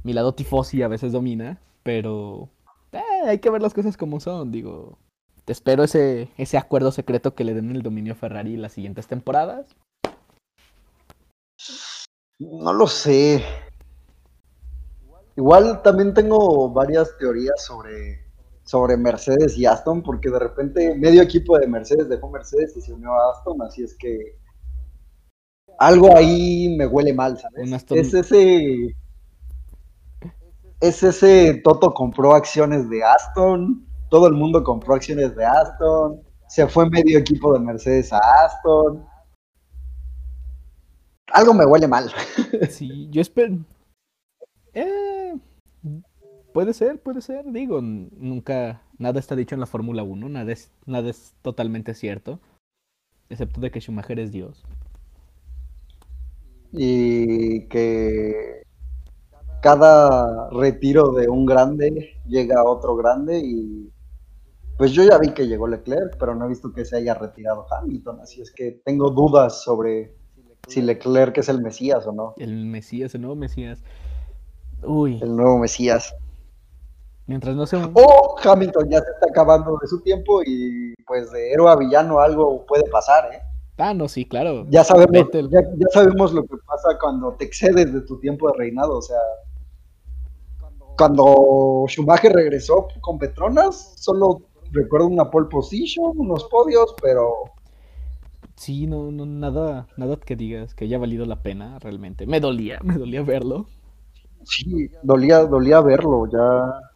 Mi lado tifosi a veces domina, pero eh, hay que ver las cosas como son, digo. espero ese, ese acuerdo secreto que le den el dominio a Ferrari las siguientes temporadas. No lo sé. Igual también tengo varias teorías sobre, sobre Mercedes y Aston, porque de repente medio equipo de Mercedes dejó Mercedes y se unió a Aston, así es que algo ahí me huele mal, ¿sabes? Aston- Es ese. Es ese Toto compró acciones de Aston, todo el mundo compró acciones de Aston, se fue medio equipo de Mercedes a Aston. Algo me huele mal. Sí, yo espero. Puede ser, puede ser. Digo, nunca. Nada está dicho en la Fórmula 1. Nada es, nada es totalmente cierto. Excepto de que Schumacher es Dios. y que cada retiro de un grande llega otro grande y pues yo ya vi que llegó Leclerc, pero no he visto que se haya retirado Hamilton, así es que tengo dudas sobre si Leclerc es el Mesías o no, El Mesías, el nuevo Mesías. Uy, el nuevo Mesías. Mientras no sea un. O Hamilton ya se está acabando de su tiempo y pues de héroe a villano algo puede pasar, ¿eh? Ah, no, sí, claro. Ya sabemos, ya, ya sabemos lo que pasa cuando te excedes de tu tiempo de reinado. O sea, cuando Schumacher regresó con Petronas, solo recuerdo una pole position, unos podios, pero Sí, no, no, nada, nada que digas que haya valido la pena realmente. Me dolía, me dolía verlo. sí, dolía, dolía verlo ya.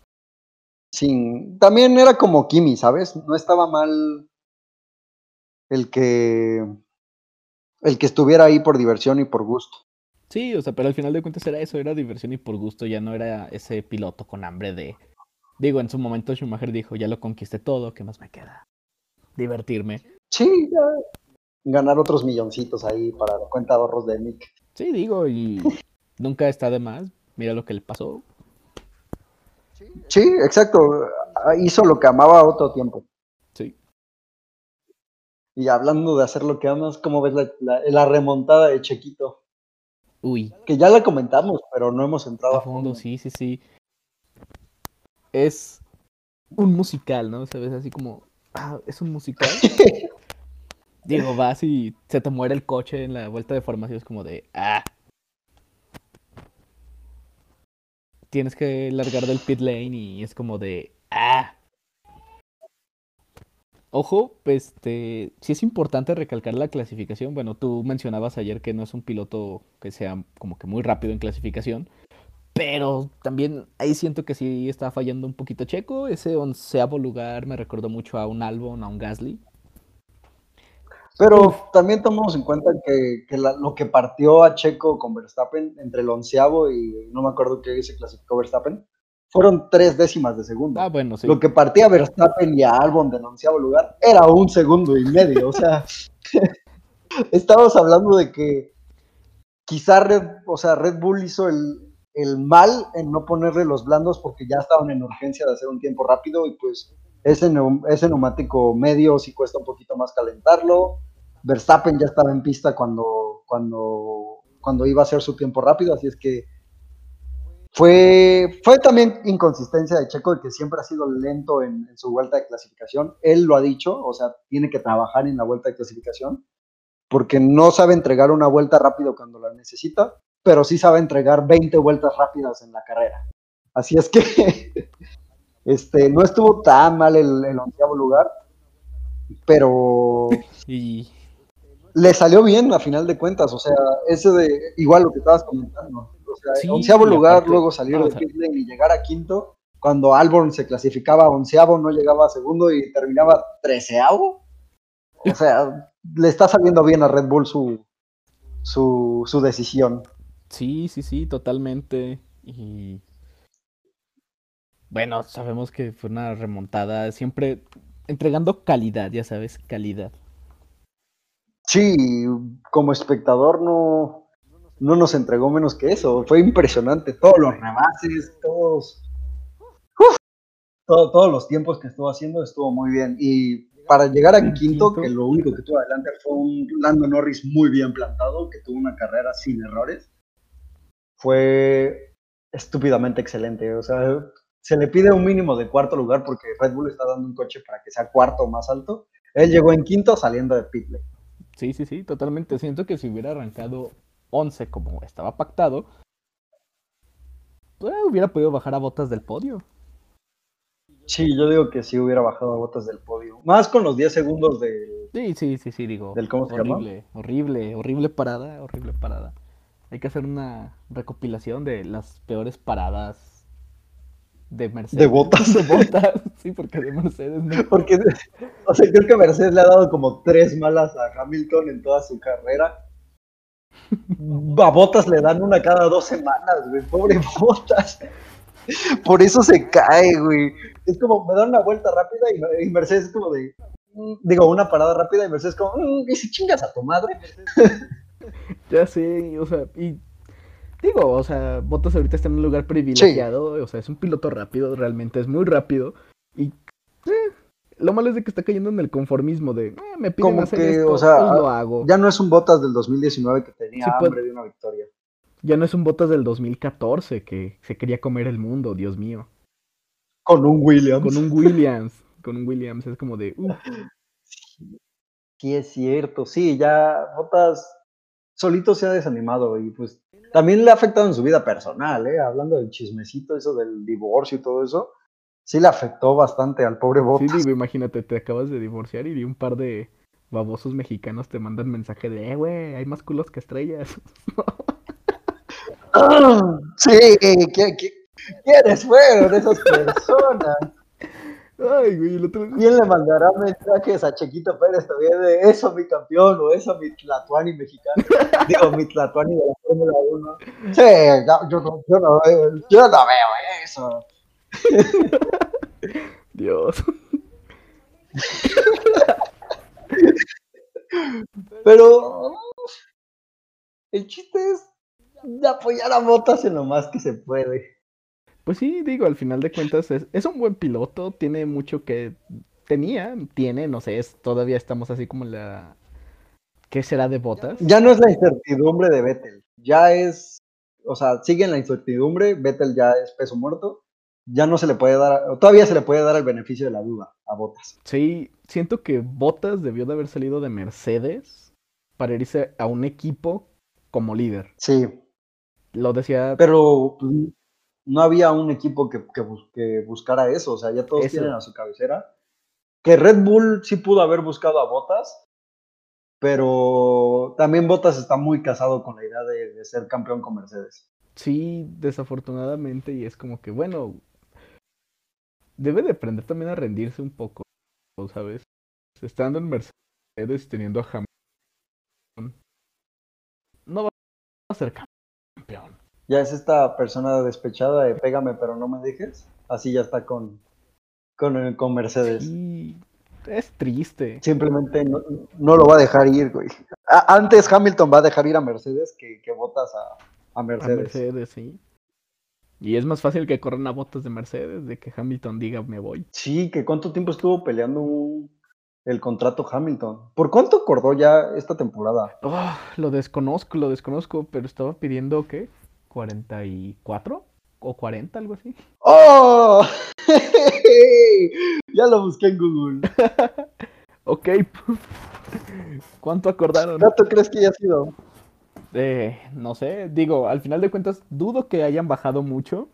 Sin, también era como Kimi, ¿sabes? No estaba mal el que el que estuviera ahí por diversión y por gusto. Sí, o sea, pero al final de cuentas era eso, era diversión y por gusto, ya no era ese piloto con hambre de... Digo, en su momento Schumacher dijo, ya lo conquisté todo, ¿qué más me queda? Divertirme. Sí, ya ganar otros milloncitos ahí para la cuenta de ahorros de Nick. Sí, digo, y nunca está de más. Mira lo que le pasó. Sí, exacto. Ah, Hizo lo que amaba a otro tiempo. Sí. Y hablando de hacer lo que amas, ¿cómo ves la, la- la remontada de Chequito? Uy, Que ya la comentamos, pero no hemos entrado a fondo, sí, sí, sí. Es un musical, ¿no? ¿Sabes? Así como, ah, es un musical. Digo, vas y se te muere el coche en la vuelta de formación, es como de, ah. Tienes que largar del pit lane y es como de, ah. Ojo, este, sí es importante recalcar la clasificación. Bueno, tú mencionabas ayer que no es un piloto que sea como que muy rápido en clasificación, pero también ahí siento que sí está fallando un poquito Checo. Ese onceavo lugar me recordó mucho a un Albon, a un Gasly. Pero también tomamos en cuenta que, que la- lo que partió a Checo con Verstappen entre el onceavo y no me acuerdo qué se clasificó Verstappen, fueron tres décimas de segundo. Ah, bueno, sí. Lo que partía a Verstappen y a Albon del onceavo lugar era un segundo y medio. O sea, estamos hablando de que quizá Red, o sea, Red Bull hizo el, el mal en no ponerle los blandos porque ya estaban en urgencia de hacer un tiempo rápido y pues ese, ese neumático medio sí cuesta un poquito más calentarlo. Verstappen ya estaba en pista cuando, cuando, cuando iba a hacer su tiempo rápido, así es que fue, fue también inconsistencia de Checo que siempre ha sido lento en, su vuelta de clasificación. Él lo ha dicho, o sea, tiene que trabajar en la vuelta de clasificación porque no sabe entregar una vuelta rápido cuando la necesita, pero sí sabe entregar 20 vueltas rápidas en la carrera. Así es que este, no estuvo tan mal el, el onceavo lugar, pero le salió bien a final de cuentas, o sea, ese de, igual lo que estabas comentando, o sea, Sí, onceavo lugar, luego salir de lane y llegar a quinto, cuando Albon se clasificaba a onceavo, no llegaba a segundo y terminaba treceavo, o sea, le está saliendo bien a Red Bull su, su, su decisión. sí, sí, sí, totalmente. Y bueno, sabemos que fue una remontada, siempre entregando calidad, ya sabes, calidad. Sí, como espectador no, no nos entregó menos que eso. Fue impresionante. Todos los rebases, todos, uf, todo- todos los tiempos que estuvo haciendo estuvo muy bien. Y para llegar a En quinto, quinto. que lo único que tuvo adelante fue un Lando Norris muy bien plantado, que tuvo una carrera sin errores, fue estúpidamente excelente. O sea, se le pide un mínimo de cuarto lugar porque Red Bull está dando un coche para que sea cuarto o más alto. Él llegó en quinto saliendo de pit lane. Sí, sí, sí, totalmente. Siento que si hubiera arrancado 11 como estaba pactado, pues, hubiera podido bajar a botas del podio. Sí, yo digo que sí hubiera bajado a botas del podio. Más con los 10 segundos de... Sí, sí, sí, sí, digo. ¿Del cómo se llama? horrible, horrible, horrible parada, horrible parada. Hay que hacer una recopilación de las peores paradas de Mercedes. De botas. De botas, sí, porque de Mercedes no. Porque, o sea, creo que Mercedes le ha dado como tres malas a Hamilton en toda su carrera. A Botas le dan una cada dos semanas, güey. Pobre Botas. Por eso se cae, güey. Es como, me dan una vuelta rápida y, Mercedes es como de. mm, Digo, una parada rápida y Mercedes como, mm, y si chingas a tu madre. Ya sé, o sea, y digo, o sea, Bottas ahorita está en un lugar privilegiado, o sea, es un piloto rápido, realmente es muy rápido. Y eh, lo malo es de que está cayendo en el conformismo de, eh, me piden Como hacer que, esto, o sea, pues lo hago. Ya no es un Botas del 2019 que tenía Sí, pues- hambre de una victoria. Ya no es un Bottas del 2014 que se quería comer el mundo, Dios mío. Con un Williams. Con un Williams, con un Williams es como de, uh, Sí, es cierto, sí, ya Botas solito se ha desanimado y pues también le ha afectado en su vida personal, ¿eh? Hablando del chismecito, eso del divorcio y todo eso, sí le afectó bastante al pobre sí, Botas. digo, imagínate, te acabas de divorciar y un par de babosos mexicanos te mandan mensaje de, eh, güey, hay más culos que estrellas. Sí, ¿qué- qué- ¿quiénes fueron esas personas? Ay, güey, el otro ¿Quién le mandará mensajes a Chequito Pérez también de eso mi campeón o eso mi Tlatuani mexicano? Digo, mi Tlatuani de la Fórmula 1. Sí, no, yo, no, yo, no veo, yo no veo eso. Dios. Pero el chiste es de apoyar a Botas en lo más que se puede. Pues sí, digo, al final de cuentas es, es un buen piloto, tiene mucho que tenía, tiene, no sé, es, todavía estamos así como en la... ¿Qué será de botas? Ya no es la incertidumbre de Vettel, ya es, o sea, sigue en la incertidumbre, Vettel ya es peso muerto, ya no se le puede dar, todavía se le puede dar el beneficio de la duda a Botas. Sí, siento que Botas debió de haber salido de Mercedes para irse a un equipo como líder. Sí, Lo decía, pero no había un equipo que, que bus- que buscara eso, o sea, ya todos Eso. tienen a su cabecera. Que Red Bull sí pudo haber buscado a Botas, pero también Botas está muy casado con la idea de, de ser campeón con Mercedes. sí, desafortunadamente, y es como que, bueno, debe de aprender también a rendirse un poco, ¿sabes? Estando en Mercedes, teniendo a Hamilton, no va a ser campeón. Ya es esta persona despechada de pégame pero no me dejes, así ya está con, con, con Mercedes. Sí, es triste. Simplemente no, no lo va a dejar ir, güey. A- antes Hamilton va a dejar ir a Mercedes que, que Botas a, a A Mercedes. Mercedes, sí. Y es más fácil que corran a botas de Mercedes de que Hamilton diga me voy. Sí, que cuánto tiempo estuvo peleando el contrato Hamilton. ¿Por cuánto acordó ya esta temporada? Oh, lo desconozco, lo desconozco, pero estaba pidiendo ¿qué? ¿44? ¿O 40? Algo así. ¡Oh! ya lo busqué en Google. Ok. ¿Cuánto acordaron? ¿Cuánto crees que haya sido? Eh, no sé, digo, al final de cuentas, dudo que hayan bajado mucho.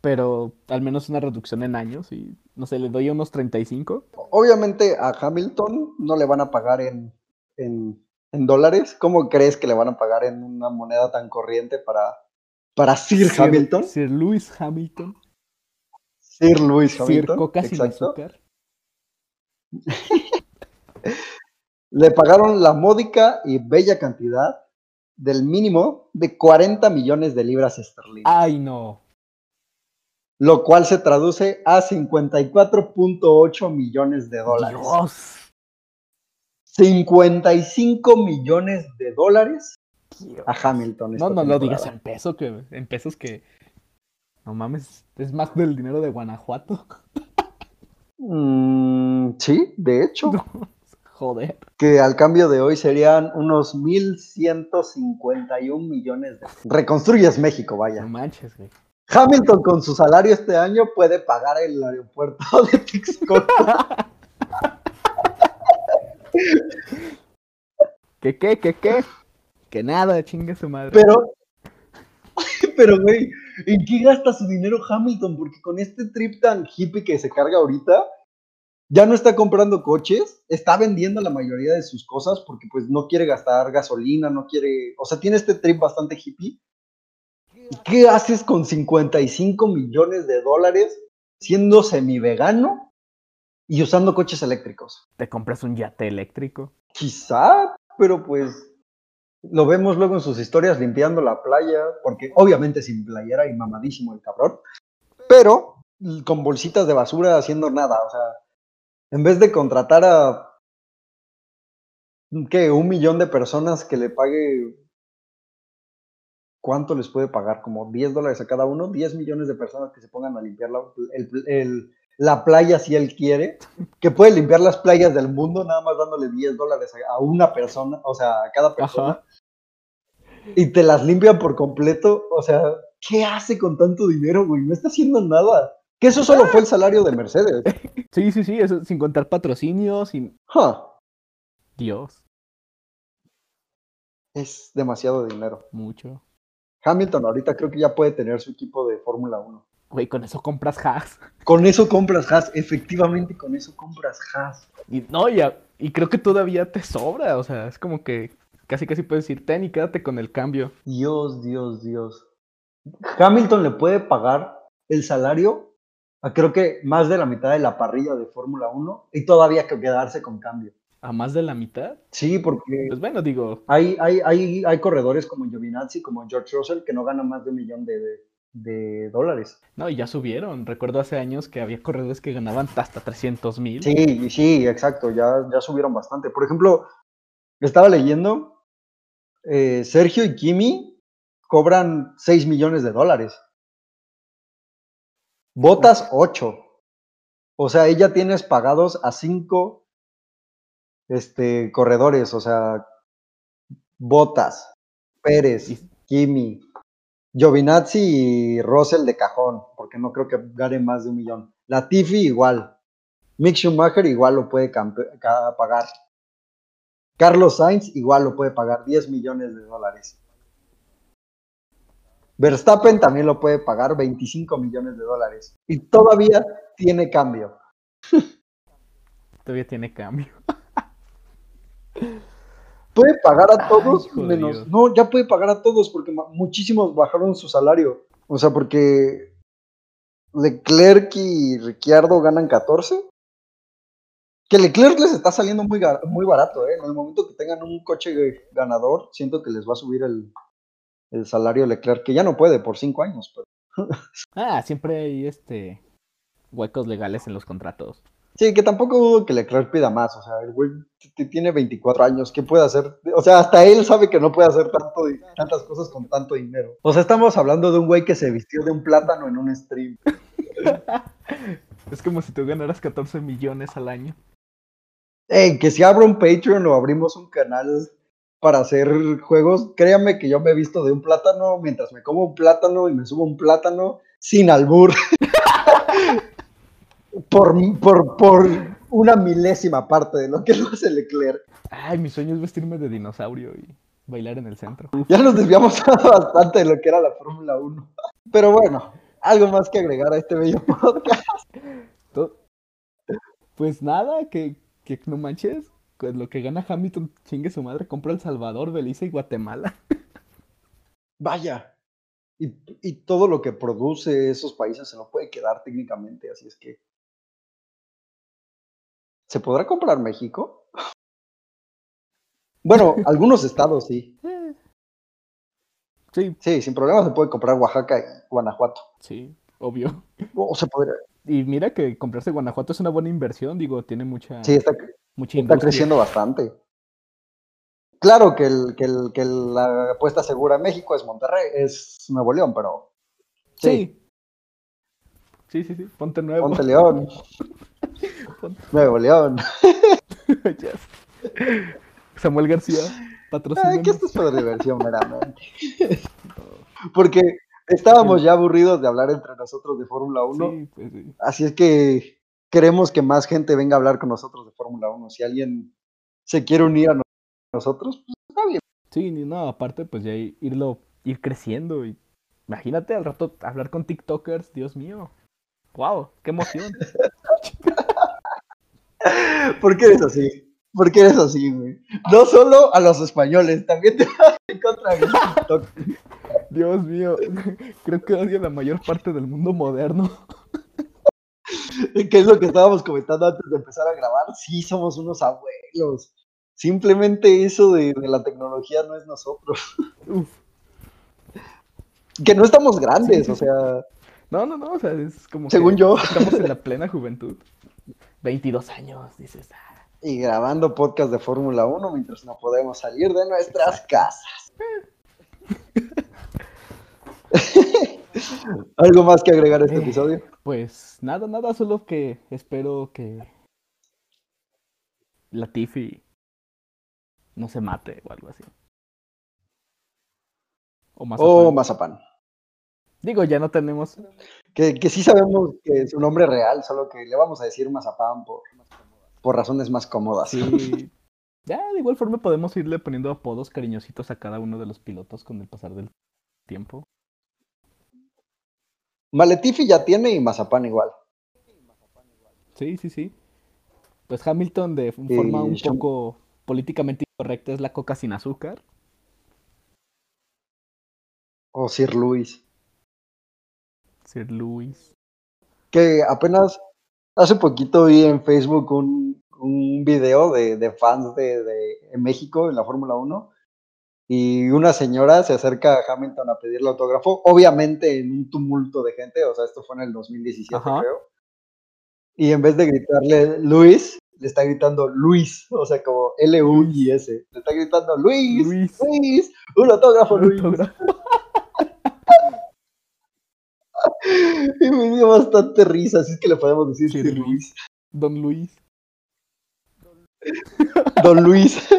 Pero al menos una reducción en años y no sé, le doy unos 35. Obviamente a Hamilton no le van a pagar en, en, en dólares. ¿Cómo crees que le van a pagar en una moneda tan corriente para, para Sir, Hamilton? Sir Lewis Hamilton. Sir Lewis Sir Hamilton. Coca sin azúcar. Le pagaron la módica y bella cantidad del mínimo de 40 millones de libras esterlinas, Ay, no. lo cual se traduce a 54.8 millones de dólares. Dios. 55 millones de dólares a Hamilton. No, no lo temporada. digas en peso, que en pesos que. No mames, es más del dinero de Guanajuato. Mm, sí, de hecho, Joder. que al cambio de hoy serían unos 1.151 millones de... Reconstruyes México, No vaya. manches, güey. Hamilton con su salario este año puede pagar el aeropuerto de Texcoco. ¿Qué, qué, qué, qué? Que nada, chingue su madre. Pero, pero, güey, ¿en qué gasta su dinero Hamilton? Porque con este trip tan hippie que se carga ahorita, ya no está comprando coches, está vendiendo la mayoría de sus cosas porque pues no quiere gastar gasolina, no quiere, o sea, tiene este trip bastante hippie. ¿Qué haces con 55 millones de dólares siendo semi-vegano y usando coches eléctricos? ¿Te compras un yate eléctrico? Quizá, pero pues lo vemos luego en sus historias limpiando la playa, porque obviamente sin playera y mamadísimo el cabrón, pero con bolsitas de basura haciendo nada, o sea, en vez de contratar a ¿qué? un millón de personas que le pague ¿cuánto les puede pagar? Como 10 dólares a cada uno, 10 millones de personas que se pongan a limpiar la, el, el, la playa si él quiere, que puede limpiar las playas del mundo nada más dándole 10 dólares a una persona, o sea, a cada persona. Ajá. Y te las limpia por completo, o sea, ¿qué hace con tanto dinero, güey? No está haciendo nada. Que eso solo fue el salario de Mercedes. Sí, sí, sí, eso sin contar patrocinios, sin... Huh. Dios. Es demasiado dinero. Mucho. Hamilton ahorita creo que ya puede tener su equipo de Fórmula 1. Güey, con eso compras Haas. Con eso compras Haas, efectivamente con eso compras Haas. Y no, ya, y creo que todavía te sobra, o sea, es como que casi casi puedes decir, ten y quédate con el cambio. Dios, Dios, Dios. Hamilton le puede pagar el salario a creo que más de la mitad de la parrilla de Fórmula 1 y todavía que quedarse con cambio. ¿A más de la mitad? Sí, porque. Pues bueno, digo. Hay, hay, hay, hay corredores como Giovinazzi, como George Russell, que no ganan más de un millón de, de, dólares. No, y ya subieron. Recuerdo hace años que había corredores que ganaban hasta 300 mil. Sí, sí, exacto. Ya, ya subieron bastante. Por ejemplo, estaba leyendo. Eh, Sergio y Kimi cobran 6 millones de dólares. Botas 8. O sea, ella tienes pagados a 5 este, corredores, o sea, Botas, Pérez, Kimi, Giovinazzi y Russell de cajón, porque no creo que gane más de un millón. Latifi igual. Mick Schumacher igual lo puede pagar. Carlos Sainz igual lo puede pagar 10 millones de dólares. Verstappen también lo puede pagar 25 millones de dólares. Y todavía tiene cambio. Todavía tiene cambio. Puede pagar a todos menos. No, ya puede pagar a todos porque muchísimos bajaron su salario. O sea, porque Leclerc y Ricciardo ganan 14. Que Leclerc les está saliendo muy, muy barato, ¿eh? En el momento que tengan un coche ganador, siento que les va a subir el, el salario Leclerc, que ya no puede por 5 años. Pero... ah, siempre hay este huecos legales en los contratos. Sí, que tampoco dudo que Leclerc pida más, o sea, el güey tiene 24 años, ¿qué puede hacer? O sea, hasta él sabe que no puede hacer tanto, tantas cosas con tanto dinero. O sea, estamos hablando de un güey que se vistió de un plátano en un stream. es como si tú ganaras 14 millones al año. Ey, que si abro un Patreon o abrimos un canal para hacer juegos, créame que yo me he visto de un plátano mientras me como un plátano y me subo un plátano sin albur. por, por, por una milésima parte de lo que lo hace Leclerc. Ay, mi sueño es vestirme de dinosaurio y bailar en el centro. Ya nos desviamos bastante de lo que era la Fórmula 1. Pero bueno, algo más que agregar a este bello podcast. Pues nada, que, que no manches. Pues lo que gana Hamilton, chingue su madre, compra El Salvador, Belice y Guatemala. Vaya. Y, y todo lo que produce esos países se lo puede quedar técnicamente, así es que ¿Se podrá comprar México? Bueno, algunos estados sí. Sí. Sí, sin problema se puede comprar Oaxaca y Guanajuato. Sí, obvio. O se podría. Y mira que comprarse Guanajuato es una buena inversión, digo, tiene mucha. Sí, está, mucha está creciendo bastante. Claro que, el, que, el, que la apuesta segura en México es Monterrey, es Nuevo León, pero. Sí. Sí, sí, sí. Ponte Nuevo. Ponte León. Nuevo León. Samuel García, patrocinio. que esto es por diversión, meramente. Porque Estábamos ya aburridos de hablar entre nosotros de Fórmula 1. Sí, pues sí. Así es que queremos que más gente venga a hablar con nosotros de Fórmula 1. Si alguien se quiere unir a no- nosotros, pues está bien. Sí, ni no, aparte, pues ya irlo, ir creciendo y imagínate al rato hablar con TikTokers, Dios mío. Wow, qué emoción. ¿Por qué eres así? ¿Por qué eres así, güey? No solo a los españoles, también te vas en contra de TikTok. Dios mío, creo que odio la mayor parte del mundo moderno. ¿Qué es lo que estábamos comentando antes de empezar a grabar? Sí, somos unos abuelos. Simplemente eso de, de la tecnología no es nosotros. Uf. Que no estamos grandes, Sí, sí, o sea, No, no, no, o sea, es como Según que yo. estamos en la plena juventud. 22 años, dices. ah, y grabando podcast de Fórmula 1 mientras no podemos salir de nuestras casas. ¿Algo más que agregar a este Eh. episodio? Pues nada, nada, solo que espero que Latifi no se mate o algo así. O más. O Mazapán. Digo, ya no tenemos. Que, que sí sabemos que es un nombre real, solo que le vamos a decir Mazapán por, por razones más cómodas. Sí. Ya, de igual forma podemos irle poniendo apodos cariñositos a cada uno de los pilotos con el pasar del tiempo. Maletifi ya tiene y Mazapán igual. Sí, sí, sí. Pues Hamilton de forma un poco políticamente incorrecta es la coca sin azúcar. O Sir Luis. Sir Luis. Que apenas hace poquito vi en Facebook un, un video de, de fans de, de- México en la Fórmula 1 y una señora se acerca a Hamilton a pedirle autógrafo, obviamente en un tumulto de gente, o sea, esto fue en el 2017 Ajá. creo, y en vez de gritarle Luis, le está gritando Luis, o sea, como L-U-I-S, le está gritando Luis, Luis. Luis, un autógrafo Luis. Autógrafo. Y me dio bastante risa, así es que le podemos decir Sir Luis. Luis. Don Luis. Don Luis.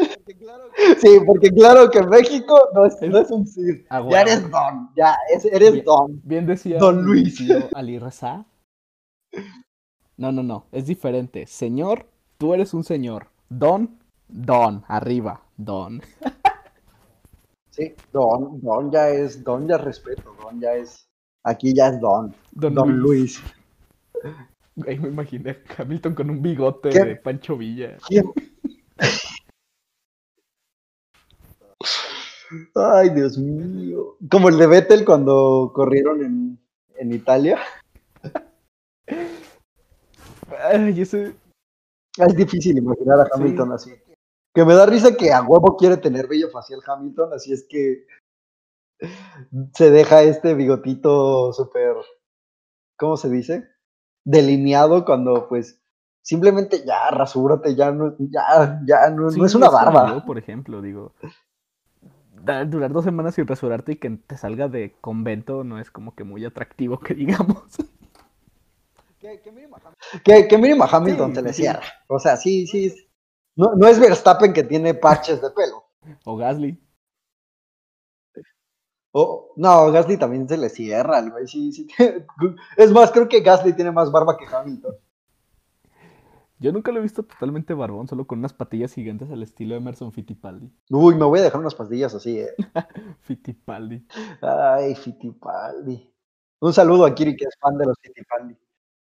Sí, porque claro que México no es, no es un Sir. Ah, Ya eres Don, ya es- eres Bien. Don. Bien decía Don Luis. tío Ali Reza. No, no, no. Es diferente. Señor, tú eres un señor. Don, don. Arriba. Don. Sí, Don, Don ya es, Don ya es respeto, Don ya es, aquí ya es Don. Don, Don, Luis. Luis. Ahí me imaginé a Hamilton con un bigote ¿Qué? de Pancho Villa. ¿Quién? Ay, Dios mío. Como el de Vettel cuando corrieron en, en Italia. Ay, ese. Es difícil imaginar a Sí. Hamilton así. Que me da risa que a huevo quiere tener bello facial Hamilton, así es que se deja este bigotito súper, ¿cómo se dice? Delineado cuando pues simplemente ya rasúrate, ya no, ya, ya no, Sí, no es una barba. yo, por ejemplo, digo. Durar dos semanas sin rasurarte y que te salga de convento no es como que muy atractivo que digamos. Que, que mínimo a- Hamilton Sí, se le sí. cierra. O sea, sí, sí. No, no es Verstappen que tiene parches de pelo. O Gasly. O- no, Gasly también se le cierra, güey, sí, sí. Es más, creo que Gasly tiene más barba que Hamilton. Yo nunca lo he visto totalmente barbón, solo con unas patillas gigantes al estilo Emerson Fittipaldi. Uy, me voy a dejar unas pastillas así, eh. Fittipaldi. Ay, Fittipaldi. Un saludo a Kiri, que es fan de los Fittipaldi.